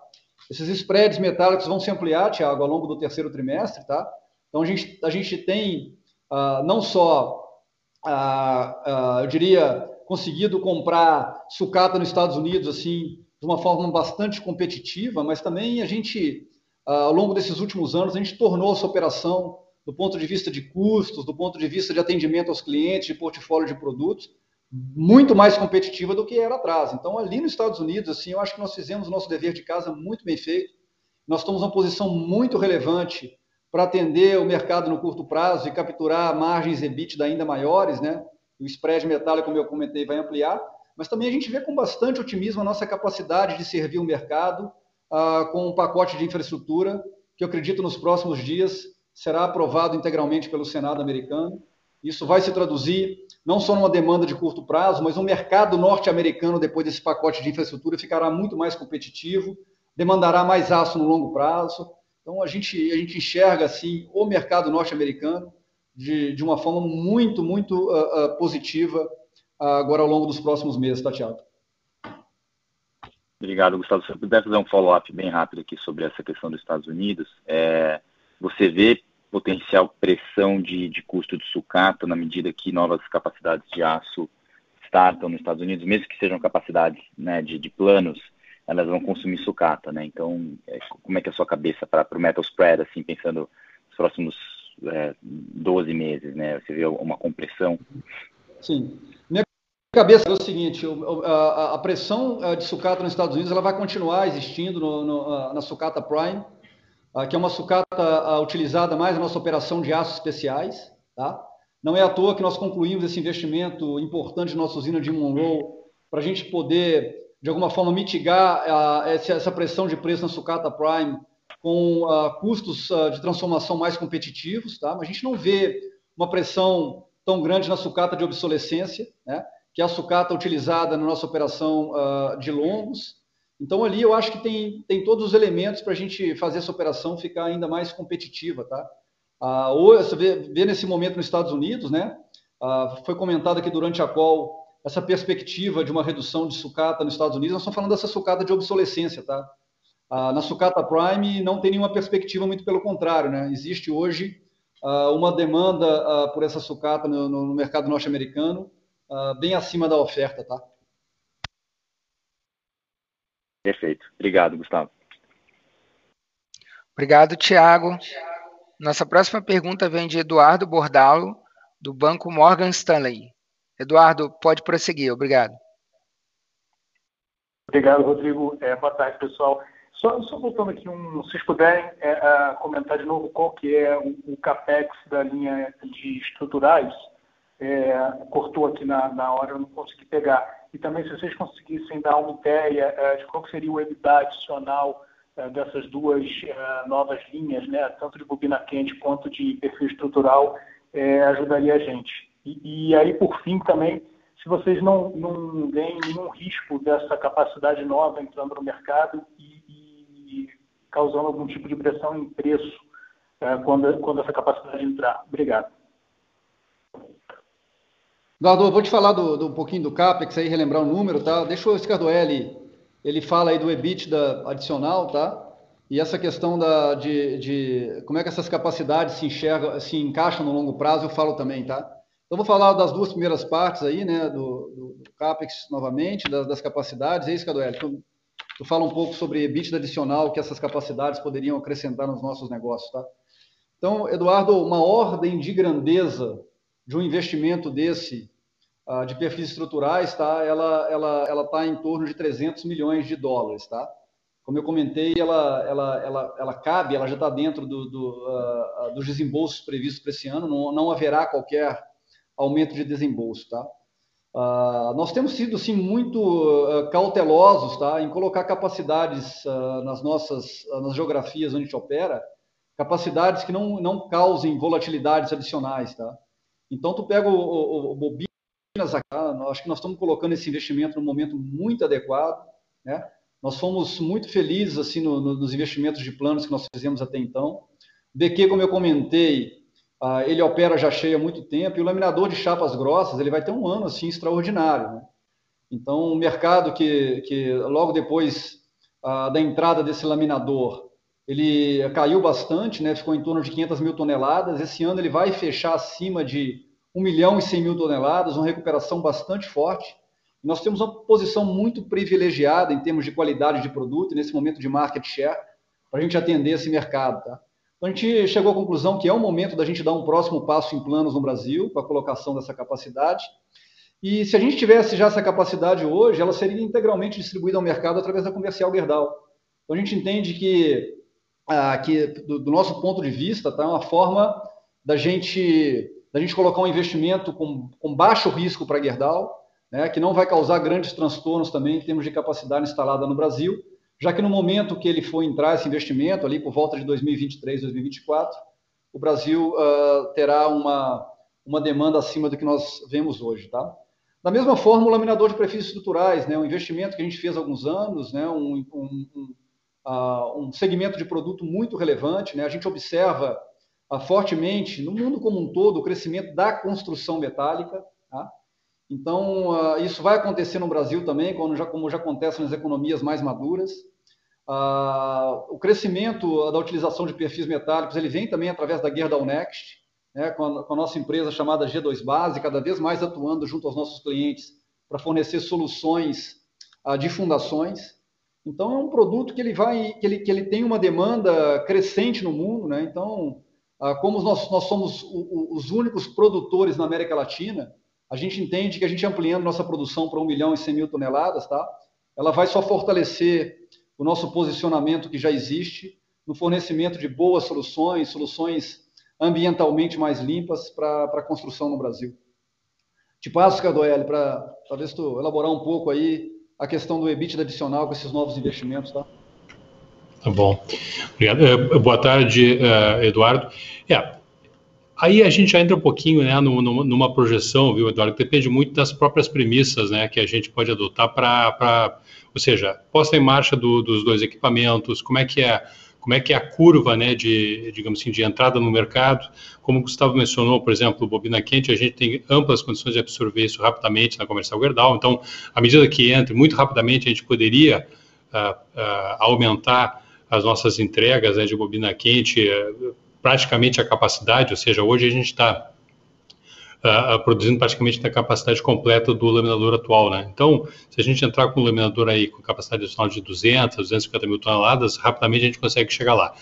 Esses spreads metálicos vão se ampliar, Tiago, ao longo do terceiro trimestre, tá? Então a gente, a gente tem uh, não só, uh, eu diria, conseguido comprar sucata nos Estados Unidos assim de uma forma bastante competitiva, mas também a gente, ah, ao longo desses últimos anos, a gente tornou essa operação, do ponto de vista de custos, do ponto de vista de atendimento aos clientes, de portfólio de produtos, muito mais competitiva do que era atrás. Então, ali nos Estados Unidos, assim, eu acho que nós fizemos o nosso dever de casa muito bem feito. Nós estamos numa posição muito relevante para atender o mercado no curto prazo e capturar margens EBITDA ainda maiores, né? o spread metálico, como eu comentei, vai ampliar, mas também a gente vê com bastante otimismo a nossa capacidade de servir o mercado ah, com um pacote de infraestrutura que eu acredito nos próximos dias será aprovado integralmente pelo Senado americano. Isso vai se traduzir não só numa demanda de curto prazo, mas o mercado norte-americano, depois desse pacote de infraestrutura, ficará muito mais competitivo, demandará mais aço no longo prazo. Então, a gente, a gente enxerga, assim, o mercado norte-americano de, de uma forma muito, muito uh, uh, positiva uh, agora ao longo dos próximos meses, tá, Tiago? Obrigado, Gustavo. Se eu puder fazer um follow-up bem rápido aqui sobre essa questão dos Estados Unidos, é, você vê potencial pressão de, de custo de sucata na medida que novas capacidades de aço startam nos Estados Unidos, mesmo que sejam capacidades né, de, de planos, elas vão consumir sucata, né? Então, é, como é que é a sua cabeça para o metal spread, assim, pensando nos próximos é, 12 meses, né? Você vê uma compressão? Sim. Cabeça é o seguinte, a, pressão é, de sucata nos Estados Unidos ela vai continuar existindo no, no, na sucata Prime, que é uma sucata utilizada mais na nossa operação de aços especiais, tá? Não é à toa que nós concluímos esse investimento importante na nossa usina de Monroe para a gente poder, de alguma forma, mitigar essa pressão de preço na sucata Prime com custos de transformação mais competitivos, tá? Mas a gente não vê uma pressão tão grande na sucata de obsolescência, né? Que é a sucata utilizada na nossa operação uh, de longos. Então, ali eu acho que tem, tem todos os elementos para a gente fazer essa operação ficar ainda mais competitiva. Tá? Uh, você vê, vê, nesse momento nos Estados Unidos, né? Uh, foi comentado aqui durante a call essa perspectiva de uma redução de sucata nos Estados Unidos. Nós estamos falando dessa sucata de obsolescência. Tá? Na sucata Prime não tem nenhuma perspectiva, muito pelo contrário. Né? Existe hoje uma demanda por essa sucata no, no mercado norte-americano uh, bem acima da oferta, tá? Perfeito. Obrigado, Gustavo. Obrigado, Tiago. Nossa próxima pergunta vem de Eduardo Bordalo, do Banco Morgan Stanley. Eduardo, pode prosseguir. Obrigado. Obrigado, Rodrigo. É, boa tarde, pessoal. Só, só, voltando aqui, um, se vocês puderem é, comentar de novo qual que é o, o CAPEX da linha de estruturais, é, cortou aqui na, na hora, eu não consegui pegar. E também, se vocês conseguissem dar uma ideia é, de qual seria o EBITDA adicional é, dessas duas é, novas linhas, né, tanto de bobina quente quanto de perfil estrutural, é, ajudaria a gente. E, e, aí, por fim, também, se vocês não, não veem nenhum risco dessa capacidade nova entrando no mercado e, e causando algum tipo de pressão em preço é, quando, quando essa capacidade entrar. Obrigado. Eduardo, eu vou te falar do, do, um pouquinho do CAPEX aí, relembrar o número, tá? Deixa o Scardoelli, ele fala aí do EBITDA adicional, tá? E essa questão da, de, de como é que essas capacidades se enxergam, se encaixam no longo prazo, eu falo também, tá? Então, vou falar das duas primeiras partes aí, né, do, do, CAPEX novamente, das, das capacidades. É isso, Scardoelli, tu, tu fala um pouco sobre EBITDA adicional que essas capacidades poderiam acrescentar nos nossos negócios, tá? Então, Eduardo, uma ordem de grandeza de um investimento desse uh, de perfis estruturais, tá? Ela ela ela está em torno de 300 milhões de dólares, tá? Como eu comentei, ela ela ela, ela cabe, ela já está dentro do, do uh, dos desembolsos previstos para esse ano. Não, não haverá qualquer aumento de desembolso, tá? Uh, nós temos sido sim muito uh, cautelosos tá, em colocar capacidades uh, nas nossas nas geografias onde a gente opera, capacidades que não, não causem volatilidades adicionais. Tá? Então, tu pega o, o, o bobina, acho que nós estamos colocando esse investimento num momento muito adequado, né? Nós fomos muito felizes assim no, no, nos investimentos de planos que nós fizemos até então. O BQ, como eu comentei, uh, ele opera já cheio há muito tempo e o laminador de chapas grossas ele vai ter um ano assim extraordinário. Né? Então, o mercado que, que logo depois uh, da entrada desse laminador ele caiu bastante, né? ficou em torno de 500 mil toneladas. Esse ano ele vai fechar acima de 1 milhão e 100 mil toneladas, uma recuperação bastante forte. Nós temos uma posição muito privilegiada em termos de qualidade de produto, nesse momento de market share, para a gente atender esse mercado. Tá? Então, a gente chegou à conclusão que é o momento da gente dar um próximo passo em planos no Brasil, com a colocação dessa capacidade. E se a gente tivesse já essa capacidade hoje, ela seria integralmente distribuída ao mercado através da comercial Gerdau. Então, a gente entende que, ah, que do, do, nosso ponto de vista, tá, é uma forma da gente da gente colocar um investimento com, com baixo risco para Gerdau, né, que não vai causar grandes transtornos também em termos de capacidade instalada no Brasil, já que no momento que ele for entrar esse investimento, ali por volta de 2023, 2024, o Brasil uh, terá uma, uma demanda acima do que nós vemos hoje. Tá? Da mesma forma, o laminador de perfis estruturais, né, um investimento que a gente fez há alguns anos, né, um, um, um, uh, um segmento de produto muito relevante, né, a gente observa fortemente, no mundo como um todo, o crescimento da construção metálica. Tá? Então, uh, isso vai acontecer no Brasil também, quando já, como já acontece nas economias mais maduras. Uh, o crescimento da utilização de perfis metálicos ele vem também através da Gerdau Next, né, com, a, com, a, nossa empresa chamada G2 Base, cada vez mais atuando junto aos nossos clientes para fornecer soluções de fundações. Então, é um produto que ele vai, que ele, que ele tem uma demanda crescente no mundo, né? Então, ah, como nós, nós somos os únicos produtores na América Latina, a gente entende que a gente ampliando nossa produção para 1 milhão e 100 mil toneladas, tá? ela vai só fortalecer o nosso posicionamento que já existe no fornecimento de boas soluções, soluções ambientalmente mais limpas para a construção no Brasil. Te passo, Cadoel, para talvez tu elaborar um pouco aí a questão do EBITDA adicional com esses novos investimentos, tá? Tá bom. Obrigado. Uh, boa tarde, uh, Eduardo. É, Aí a gente já entra um pouquinho né, numa projeção, viu, Eduardo? Depende muito das próprias premissas né, que a gente pode adotar para. Ou seja, posta em marcha do, dos dois equipamentos, como é que é. Como é que é a curva, né, de, digamos assim, de entrada no mercado? Como o Gustavo mencionou, por exemplo, bobina quente, a gente tem amplas condições de absorver isso rapidamente na comercial Gerdau. Então, à medida que entra, muito rapidamente a gente poderia uh, uh, aumentar as nossas entregas né, de bobina quente, uh, praticamente a capacidade, ou seja, hoje a gente está uh, produzindo praticamente na capacidade completa do laminador atual, né? Então, se a gente entrar com um laminador aí com capacidade adicional de 200, 250 mil toneladas, rapidamente a gente consegue chegar lá.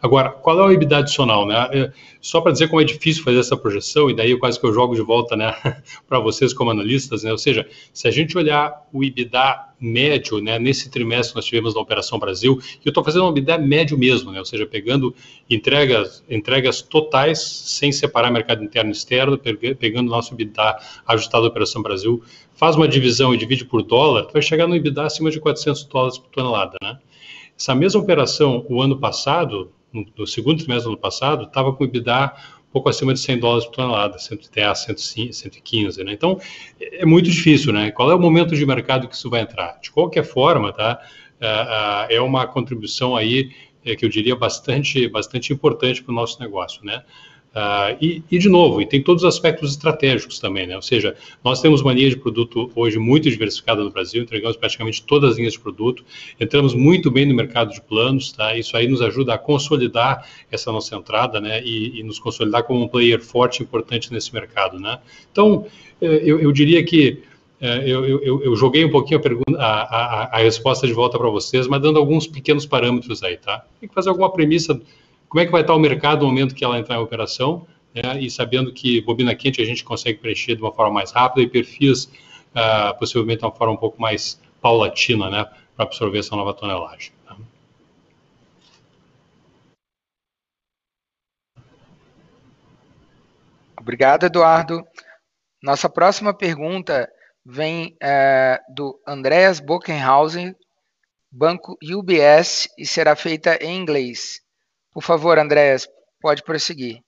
Agora, qual é o EBITDA adicional? Né? É, só para dizer como é difícil fazer essa projeção, e daí quase que eu jogo de volta né, para vocês como analistas, né? ou seja, se a gente olhar o EBITDA médio, né, nesse trimestre nós tivemos na Operação Brasil, e eu estou fazendo um EBITDA médio mesmo, né, ou seja, pegando entregas, entregas totais, sem separar mercado interno e externo, pegando nosso EBITDA ajustado da Operação Brasil, faz uma divisão e divide por dólar, vai chegar no EBITDA acima de 400 dólares por tonelada, né? Essa mesma operação, o ano passado, no, no segundo trimestre do ano passado, estava com o EBITDA um pouco acima de 100 dólares por tonelada, 110, 115, né? Então, é muito difícil, né? Qual é o momento de mercado que isso vai entrar? De qualquer forma, tá? É, é uma contribuição aí é, que eu diria bastante, bastante importante para o nosso negócio, né? Uh, e, e, de novo, e tem todos os aspectos estratégicos também, né? Ou seja, nós temos uma linha de produto hoje muito diversificada no Brasil, entregamos praticamente todas as linhas de produto, entramos muito bem no mercado de planos, tá? Isso aí nos ajuda a consolidar essa nossa entrada, né? E, e nos consolidar como um player forte e importante nesse mercado, né? Então, eh, eu, eu diria que eh, eu, eu, eu, joguei um pouquinho a, pergunta, a, a, a resposta de volta para vocês, mas dando alguns pequenos parâmetros aí, tá? Tem que fazer alguma premissa como é que vai estar o mercado no momento que ela entrar em operação, né, e sabendo que bobina quente a gente consegue preencher de uma forma mais rápida e perfis uh, possivelmente de uma forma um pouco mais paulatina, né, para absorver essa nova tonelagem. Tá? Obrigado, Eduardo. Nossa próxima pergunta vem é, do Andreas Bockenhausen, Banco UBS, e será feita em inglês. Por favor, Andréas, pode prosseguir.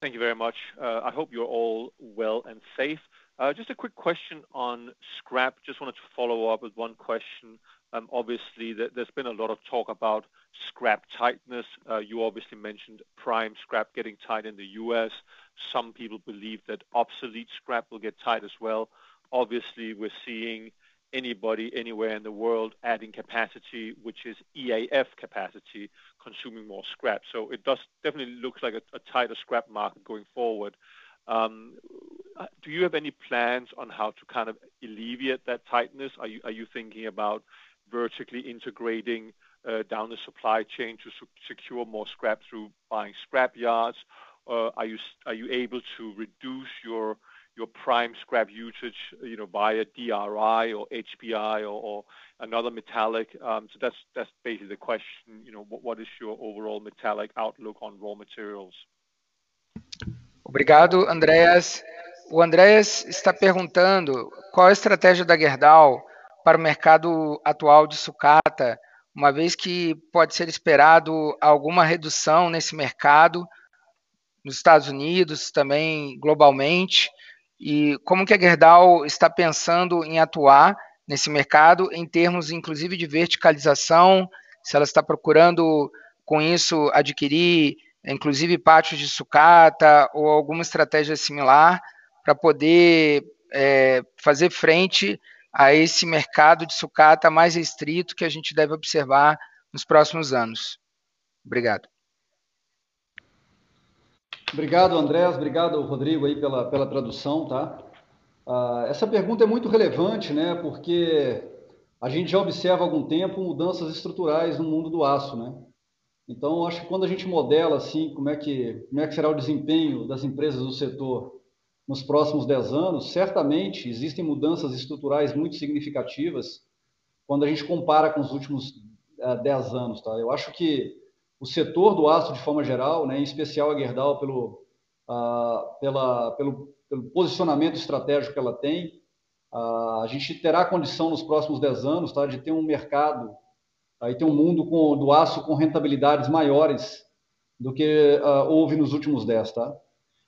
Thank you very much. Uh, I hope you're all well and safe. Uh, just a quick question on scrap. Just wanted to follow up with one question. Um, obviously, there's been a lot of talk about scrap tightness. Uh, you obviously mentioned prime scrap getting tight in the U.S. Some people believe that obsolete scrap will get tight as well. Obviously, we're seeing anybody anywhere in the world adding capacity, which is EAF capacity, consuming more scrap. So it does definitely looks like a, a tighter scrap market going forward. Um, do you have any plans on how to kind of alleviate that tightness? Are you are you thinking about vertically integrating uh, down the supply chain to secure more scrap through buying scrap yards? Uh, are you are you able to reduce your your prime scrap usage, you know, via DRI or HBI or, or another metallic? So that's that's basically the question. You know, what, what is your overall metallic outlook on raw materials? Obrigado, Andreas. O Andreas está perguntando qual a estratégia da Gerdau para o mercado atual de sucata, uma vez que pode ser esperado alguma redução nesse mercado nos Estados Unidos, também globalmente, e como que a Gerdau está pensando em atuar nesse mercado em termos, inclusive, de verticalização, se ela está procurando, com isso, adquirir, inclusive, pátios de sucata ou alguma estratégia similar para poder é, fazer frente a esse mercado de sucata mais restrito que a gente deve observar nos próximos anos. Obrigado. Obrigado, Andrés. Obrigado, Rodrigo, aí pela, pela tradução, tá? Ah, essa pergunta é muito relevante, né? Porque a gente já observa há algum tempo mudanças estruturais no mundo do aço, né? Então, acho que quando a gente modela assim como é que como é que será o desempenho das empresas do setor nos próximos 10 anos, certamente existem mudanças estruturais muito significativas quando a gente compara com os últimos uh, eh, 10 anos, tá? Eu acho que o setor do aço de forma geral, né, em especial a Gerdau pelo, pela, pelo, pelo posicionamento estratégico que ela tem. A gente terá condição nos próximos 10 anos tá, de ter um mercado aí tem um mundo com, do aço com rentabilidades maiores do que houve nos últimos 10, tá?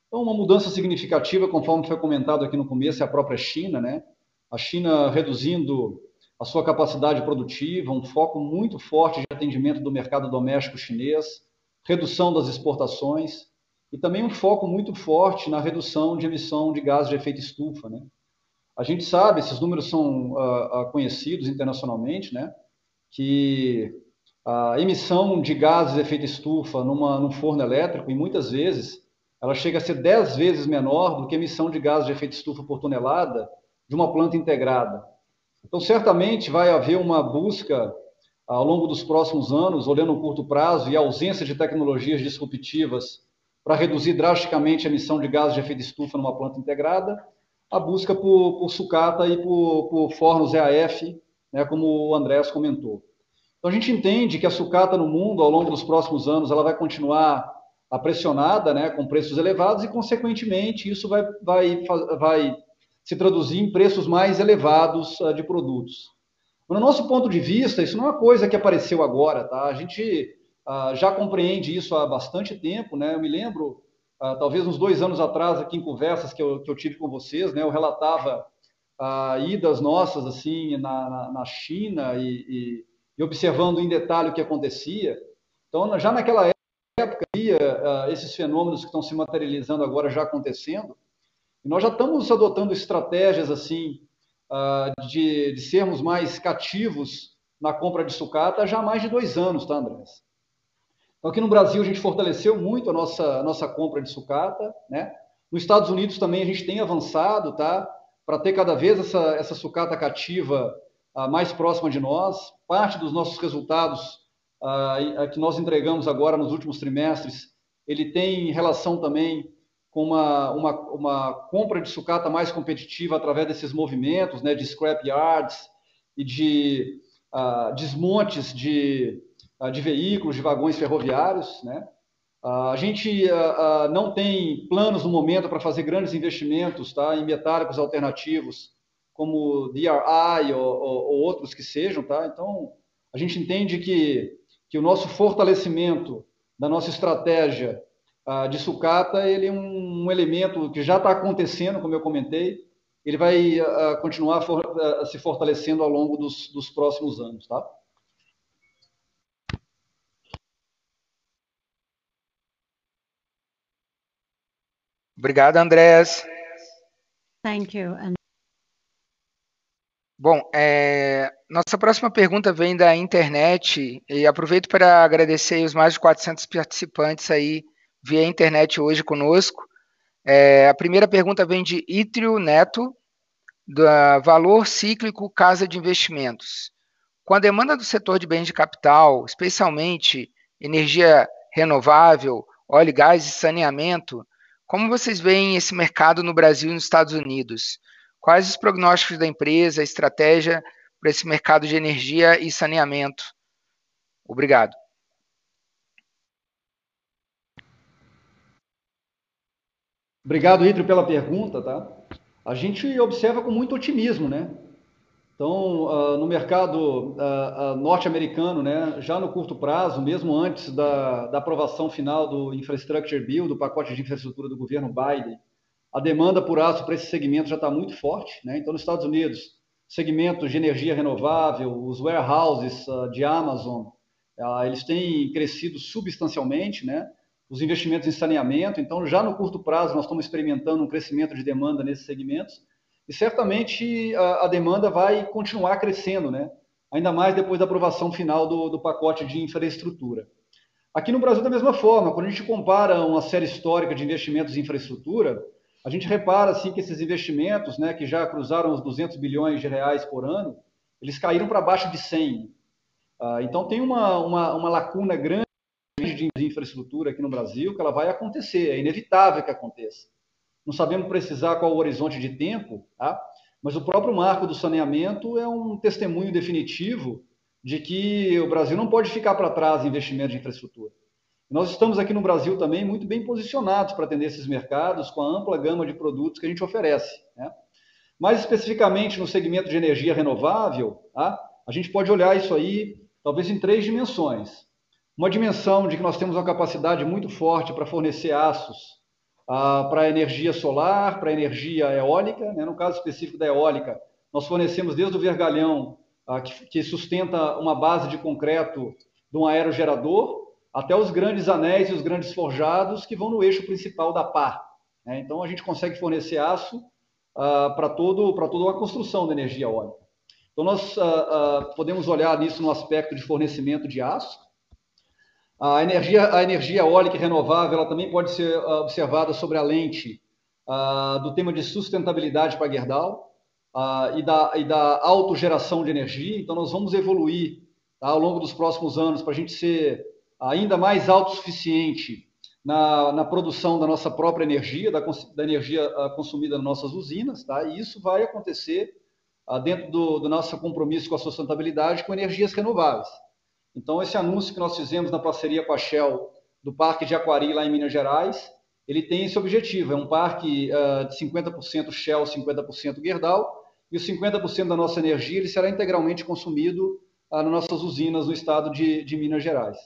Então, uma mudança significativa, conforme foi comentado aqui no começo, é a própria China, né? A China reduzindo a sua capacidade produtiva, um foco muito forte de atendimento do mercado doméstico chinês, redução das exportações e também um foco muito forte na redução de emissão de gases de efeito estufa, né? A gente sabe, esses números são uh, conhecidos internacionalmente, né? Que a emissão de gases de efeito estufa numa, num forno elétrico, e muitas vezes, ela chega a ser 10 vezes menor do que a emissão de gases de efeito estufa por tonelada de uma planta integrada. Então, certamente vai haver uma busca ao longo dos próximos anos, olhando o curto prazo e a ausência de tecnologias disruptivas para reduzir drasticamente a emissão de gases de efeito estufa numa planta integrada, a busca por, por sucata e por, por fornos EAF, né, como o Andrés comentou. Então, a gente entende que a sucata no mundo, ao longo dos próximos anos, ela vai continuar pressionada, né, com preços elevados, e, consequentemente, isso vai, vai, vai se traduzir em preços mais elevados uh, de produtos. No nosso ponto de vista, isso não é uma coisa que apareceu agora, tá? A gente uh, já compreende isso há bastante tempo, né? Eu me lembro, uh, talvez uns dois anos atrás, aqui em conversas que eu, que eu tive com vocês, né? Eu relatava idas nossas, assim, na, na, na China e, e e observando em detalhe o que acontecia. Então, já naquela época, esses fenômenos que estão se materializando agora já acontecendo, e nós já estamos adotando estratégias assim uh, de, de, sermos mais cativos na compra de sucata já há mais de dois anos, tá? Então, aqui no Brasil, a gente fortaleceu muito a nossa, a nossa compra de sucata, né? Nos Estados Unidos também a gente tem avançado, tá? Para ter cada vez essa, essa sucata cativa uh, mais próxima de nós. Parte dos nossos resultados uh, que nós entregamos agora nos últimos trimestres, ele tem relação também com uma, uma, uma compra de sucata mais competitiva através desses movimentos né, de scrap yards e de uh, desmontes de, uh, de veículos, de vagões ferroviários. Né? Uh, a gente não tem planos no momento para fazer grandes investimentos tá, em metálicos alternativos como DRI ou, ou, ou, outros que sejam, tá? Então, a gente entende que, que o nosso fortalecimento da nossa estratégia de sucata, ele é um, elemento que já está acontecendo, como eu comentei, ele vai uh, continuar uh, se fortalecendo ao longo dos, dos próximos anos, tá? Obrigado, Andrés. Thank you. Bom, é, nossa próxima pergunta vem da internet e aproveito para agradecer os mais de 400 participantes aí via internet hoje conosco. É, a primeira pergunta vem de Itrio Neto, da Valor Cíclico Casa de Investimentos. Com a demanda do setor de bens de capital, especialmente energia renovável, óleo e gás e saneamento, como vocês veem esse mercado no Brasil e nos Estados Unidos? Quais os prognósticos da empresa, a estratégia para esse mercado de energia e saneamento? Obrigado. Obrigado, Hidro, pela pergunta, tá? A gente observa com muito otimismo, né? Então, uh, no mercado uh, uh, norte-americano, né, já no curto prazo, mesmo antes da, da aprovação final do Infrastructure Bill, do pacote de infraestrutura do governo Biden, a demanda por aço para esse segmento já está muito forte. Né? Então, nos Estados Unidos, segmentos de energia renovável, os warehouses de Amazon, eles têm crescido substancialmente, né? Os investimentos em saneamento. Então, já no curto prazo, nós estamos experimentando um crescimento de demanda nesses segmentos. E certamente a, a demanda vai continuar crescendo, né? ainda mais depois da aprovação final do, do pacote de infraestrutura. Aqui no Brasil, da mesma forma, quando a gente compara uma série histórica de investimentos em infraestrutura, a gente repara assim que esses investimentos, né, que já cruzaram os 200 bilhões de reais por ano, eles caíram para baixo de 100. Ah, então tem uma, uma, uma lacuna grande de infraestrutura aqui no Brasil que ela vai acontecer, é inevitável que aconteça. Não sabemos precisar qual o horizonte de tempo, tá? mas o próprio marco do saneamento é um testemunho definitivo de que o Brasil não pode ficar para trás em investimento de infraestrutura. Nós estamos aqui no Brasil também muito bem posicionados para atender esses mercados com a ampla gama de produtos que a gente oferece. Né? Mais especificamente no segmento de energia renovável, tá? a gente pode olhar isso aí talvez em três dimensões. Uma dimensão de que nós temos uma capacidade muito forte para fornecer aços ah, para energia solar, para energia eólica. Né? No caso específico da eólica, nós fornecemos desde o vergalhão, ah, que, que, sustenta uma base de concreto de um aerogerador, até os grandes anéis e os grandes forjados que vão no eixo principal da pá. Né? Então, a gente consegue fornecer aço ah, para todo, toda uma construção de energia eólica. Então, nós ah, ah, podemos olhar nisso no aspecto de fornecimento de aço. A energia, a energia eólica renovável ela também pode ser observada sobre a lente do tema de sustentabilidade para Gerdau e, da, e da autogeração de energia. Então, nós vamos evoluir tá, ao longo dos próximos anos para a gente ser ainda mais autossuficiente na, na produção da nossa própria energia, da, da energia consumida nas nossas usinas, tá? e isso vai acontecer dentro do, do nosso compromisso com a sustentabilidade com energias renováveis. Então, esse anúncio que nós fizemos na parceria com a Shell do Parque de Aquari, lá em Minas Gerais, ele tem esse objetivo, é um parque uh, de 50% Shell, 50% Gerdau, e os 50% da nossa energia ele será integralmente consumido uh, nas nossas usinas no estado de, de Minas Gerais.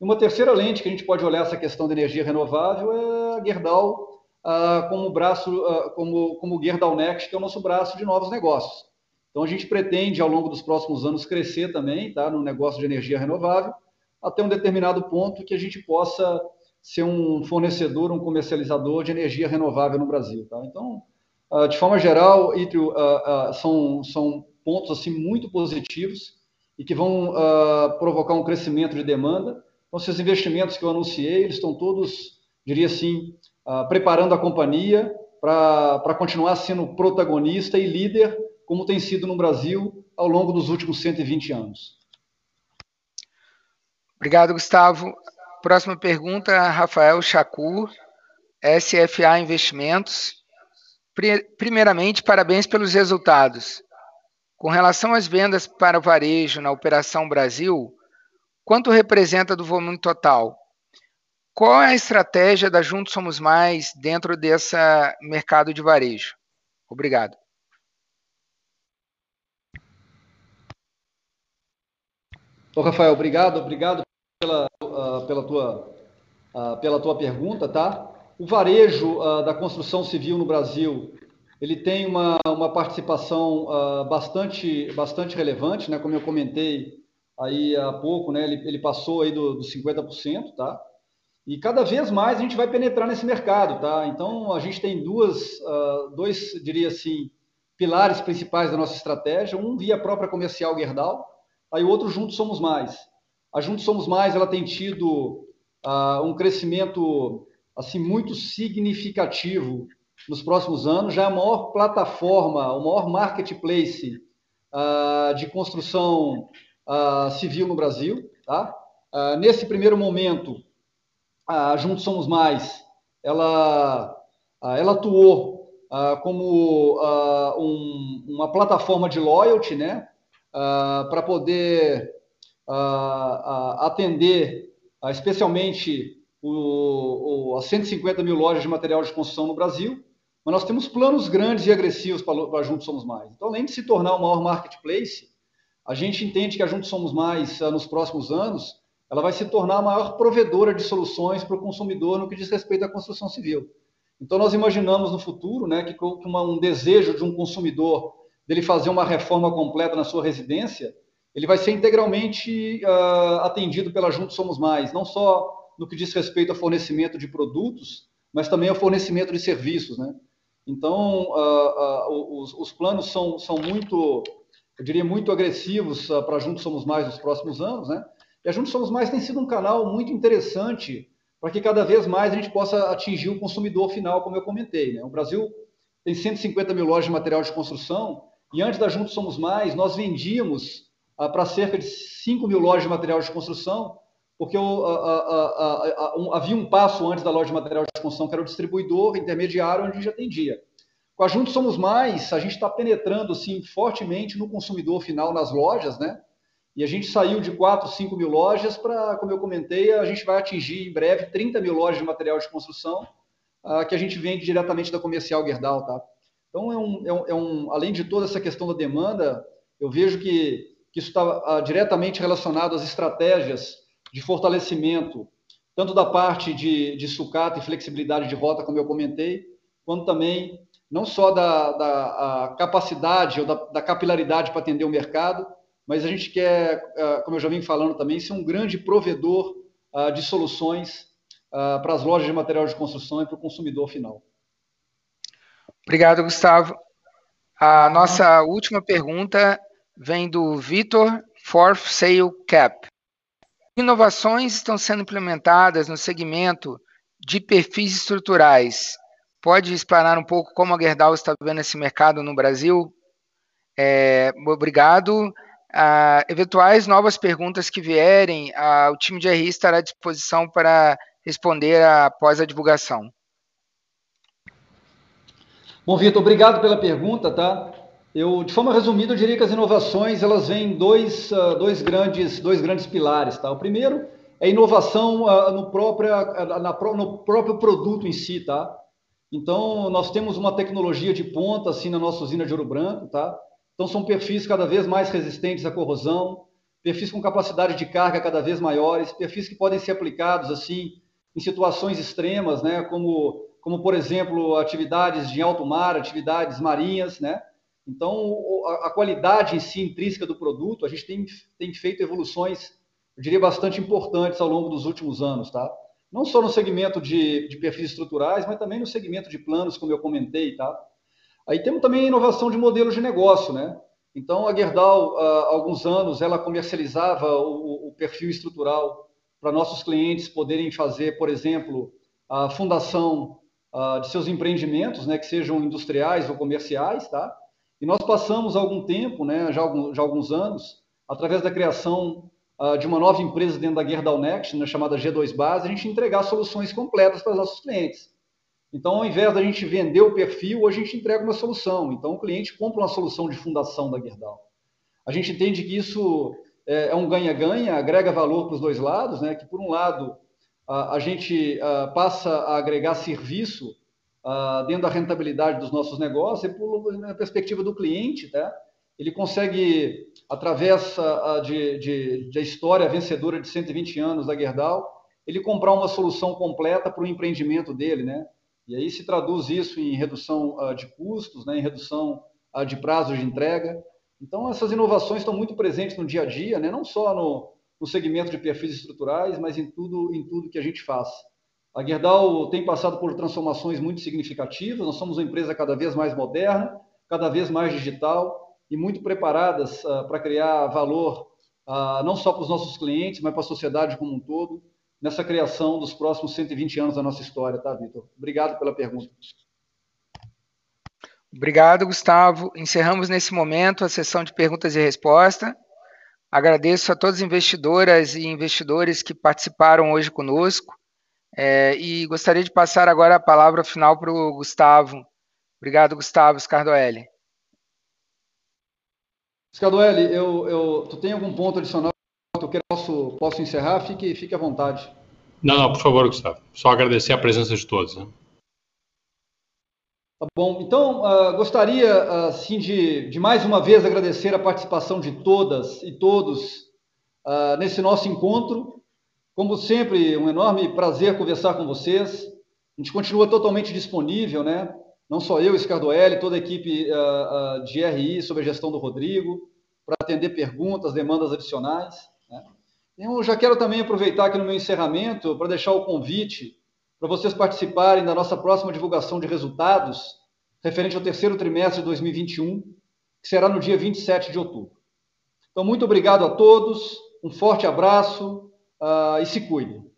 E uma terceira lente que a gente pode olhar essa questão de energia renovável é a Gerdau uh, como braço, como, como Gerdau Next, que é o nosso braço de novos negócios. Então, a gente pretende, ao longo dos próximos anos, crescer também tá, no negócio de energia renovável, até um determinado ponto que a gente possa ser um fornecedor, um comercializador de energia renovável no Brasil. Tá? Então, ah, de forma geral, Itrio, ah, ah, são, são pontos assim muito positivos e que vão provocar um crescimento de demanda. Então, esses investimentos que eu anunciei, eles estão todos, diria assim, preparando a companhia para continuar sendo protagonista e líder como tem sido no Brasil ao longo dos últimos 120 anos. Obrigado, Gustavo. Próxima pergunta, Rafael Chacur, SFA Investimentos. Primeiramente, parabéns pelos resultados. Com relação às vendas para o varejo na Operação Brasil, quanto representa do volume total? Qual é a estratégia da Juntos Somos Mais dentro desse mercado de varejo? Obrigado. Ô, Rafael, obrigado, obrigado pela, uh, pela, tua, uh, pela tua pergunta, tá? O varejo uh, da construção civil no Brasil, ele tem uma, uma participação bastante, bastante relevante, né? Como eu comentei aí há pouco, né? Ele, ele passou aí dos do 50%, tá? E cada vez mais a gente vai penetrar nesse mercado, tá? Então, a gente tem duas, dois, diria assim, pilares principais da nossa estratégia. Um via própria comercial Gerdau, Aí o outro, Juntos Somos Mais. A Juntos Somos Mais, ela tem tido uh, um crescimento assim muito significativo nos próximos anos. Já é a maior plataforma, o maior marketplace uh, de construção uh, civil no Brasil. Tá? nesse primeiro momento, a Juntos Somos Mais, ela, ela atuou como um, uma plataforma de loyalty, né? Uh, para poder uh, atender especialmente o, o, as 150 mil lojas de material de construção no Brasil, mas nós temos planos grandes e agressivos para Juntos Somos Mais. Então, além de se tornar o maior marketplace, a gente entende que a Juntos Somos Mais, nos próximos anos, ela vai se tornar a maior provedora de soluções para o consumidor no que diz respeito à construção civil. Então, nós imaginamos no futuro né, que com um desejo de um consumidor dele fazer uma reforma completa na sua residência, ele vai ser integralmente uh, atendido pela Juntos Somos Mais, não só no que diz respeito ao fornecimento de produtos, mas também ao fornecimento de serviços, né? Então, uh, uh, os, os, planos são, são muito, eu diria, muito agressivos para Juntos Somos Mais nos próximos anos, né? E a Juntos Somos Mais tem sido um canal muito interessante para que cada vez mais a gente possa atingir o consumidor final, como eu comentei, né? O Brasil tem 150 mil lojas de material de construção e antes da Juntos Somos Mais, nós vendíamos ah, para cerca de 5 mil lojas de material de construção, porque eu, ah, ah, um, havia um passo antes da loja de material de construção, que era o distribuidor intermediário, onde a gente atendia. Com a Juntos Somos Mais, a gente está penetrando assim, fortemente no consumidor final nas lojas, né? E a gente saiu de 4, 5 mil lojas para, como eu comentei, a gente vai atingir em breve 30 mil lojas de material de construção, que a gente vende diretamente da comercial Gerdau, tá? Então, é um, é um, é um, além de toda essa questão da demanda, eu vejo que que isso está uh, diretamente relacionado às estratégias de fortalecimento, tanto da parte de, de sucata e flexibilidade de rota, como eu comentei, quanto também não só da, da capacidade ou da, da capilaridade para atender o mercado, mas a gente quer, uh, como eu já vim falando também, ser um grande provedor uh, de soluções para as lojas de material de construção e para o consumidor final. Obrigado, Gustavo. A nossa última pergunta vem do Vitor for Sale Cap. Inovações estão sendo implementadas no segmento de perfis estruturais. Pode explanar um pouco como a Gerdau está vendo esse mercado no Brasil? É, obrigado. Ah, eventuais novas perguntas que vierem, ah, o time de RI estará à disposição para responder após a divulgação. Bom, Vitor, obrigado pela pergunta, tá? Eu, de forma resumida, eu diria que as inovações elas vêm dois, uh, dois, grandes, dois grandes pilares. Tá? O primeiro é inovação uh, no, próprio, uh, na, no próprio produto em si. Tá? Então, nós temos uma tecnologia de ponta assim, na nossa usina de Ouro Branco. Tá? Então, são perfis cada vez mais resistentes à corrosão, perfis com capacidade de carga cada vez maiores, perfis que podem ser aplicados assim em situações extremas, né? como como por exemplo atividades de alto mar, atividades marinhas, né? Então a, qualidade em si intrínseca do produto, a gente tem, tem feito evoluções, eu diria bastante importantes ao longo dos últimos anos, tá? Não só no segmento de, de perfis estruturais, mas também no segmento de planos, como eu comentei, tá? Aí temos também a inovação de modelos de negócio, né? Então a Gerdau, há alguns anos, ela comercializava o, o perfil estrutural para nossos clientes poderem fazer, por exemplo, a fundação uh, de seus empreendimentos, né, que sejam industriais ou comerciais, tá? E nós passamos algum tempo, né, já, algum, já alguns anos, através da criação uh, de uma nova empresa dentro da Gerdau Next, né, chamada G2 Base, a gente entregar soluções completas para os nossos clientes. Então, ao invés da gente vender o perfil, a gente entrega uma solução. Então, o cliente compra uma solução de fundação da Gerdau. A gente entende que isso é, é um ganha-ganha, agrega valor para os dois lados, né? Que por um lado a gente passa a agregar serviço dentro da rentabilidade dos nossos negócios e por, na perspectiva do cliente, tá? ele consegue, através de, de, de história vencedora de 120 anos da Gerdau, ele comprar uma solução completa para o empreendimento dele, né? E aí se traduz isso em redução de custos, né? em redução de prazos de entrega. Então, essas inovações estão muito presentes no dia a dia, né? não só no, no segmento de perfis estruturais, mas em tudo, em tudo que a gente faz. A Gerdau tem passado por transformações muito significativas, nós somos uma empresa cada vez mais moderna, cada vez mais digital e muito preparadas uh, para criar valor uh, não só para os nossos clientes, mas para a sociedade como um todo, nessa criação dos próximos 120 anos da nossa história, tá, Vitor? Obrigado pela pergunta. Obrigado, Gustavo. Encerramos nesse momento a sessão de perguntas e respostas. Agradeço a todas as investidoras e investidores que participaram hoje conosco é, e gostaria de passar agora a palavra final para o Gustavo. Obrigado, Gustavo Scardoelli. Scardoelli, eu, eu, tu tem algum ponto adicional que eu posso, posso encerrar? Fique, fique à vontade. Não, não, por favor, Gustavo. Só agradecer a presença de todos. Né? Tá bom, então uh, gostaria assim de, de mais uma vez agradecer a participação de todas e todos uh, nesse nosso encontro. Como sempre, um enorme prazer conversar com vocês. A gente continua totalmente disponível, né? Não só eu, Scardoelli, toda a equipe uh, de RI sob a gestão do Rodrigo, para atender perguntas, demandas adicionais. Né? Eu já quero também aproveitar aqui no meu encerramento para deixar o convite para vocês participarem da nossa próxima divulgação de resultados referente ao terceiro trimestre de 2021, que será no dia 27 de outubro. Então, muito obrigado a todos, um forte abraço uh, e se cuidem.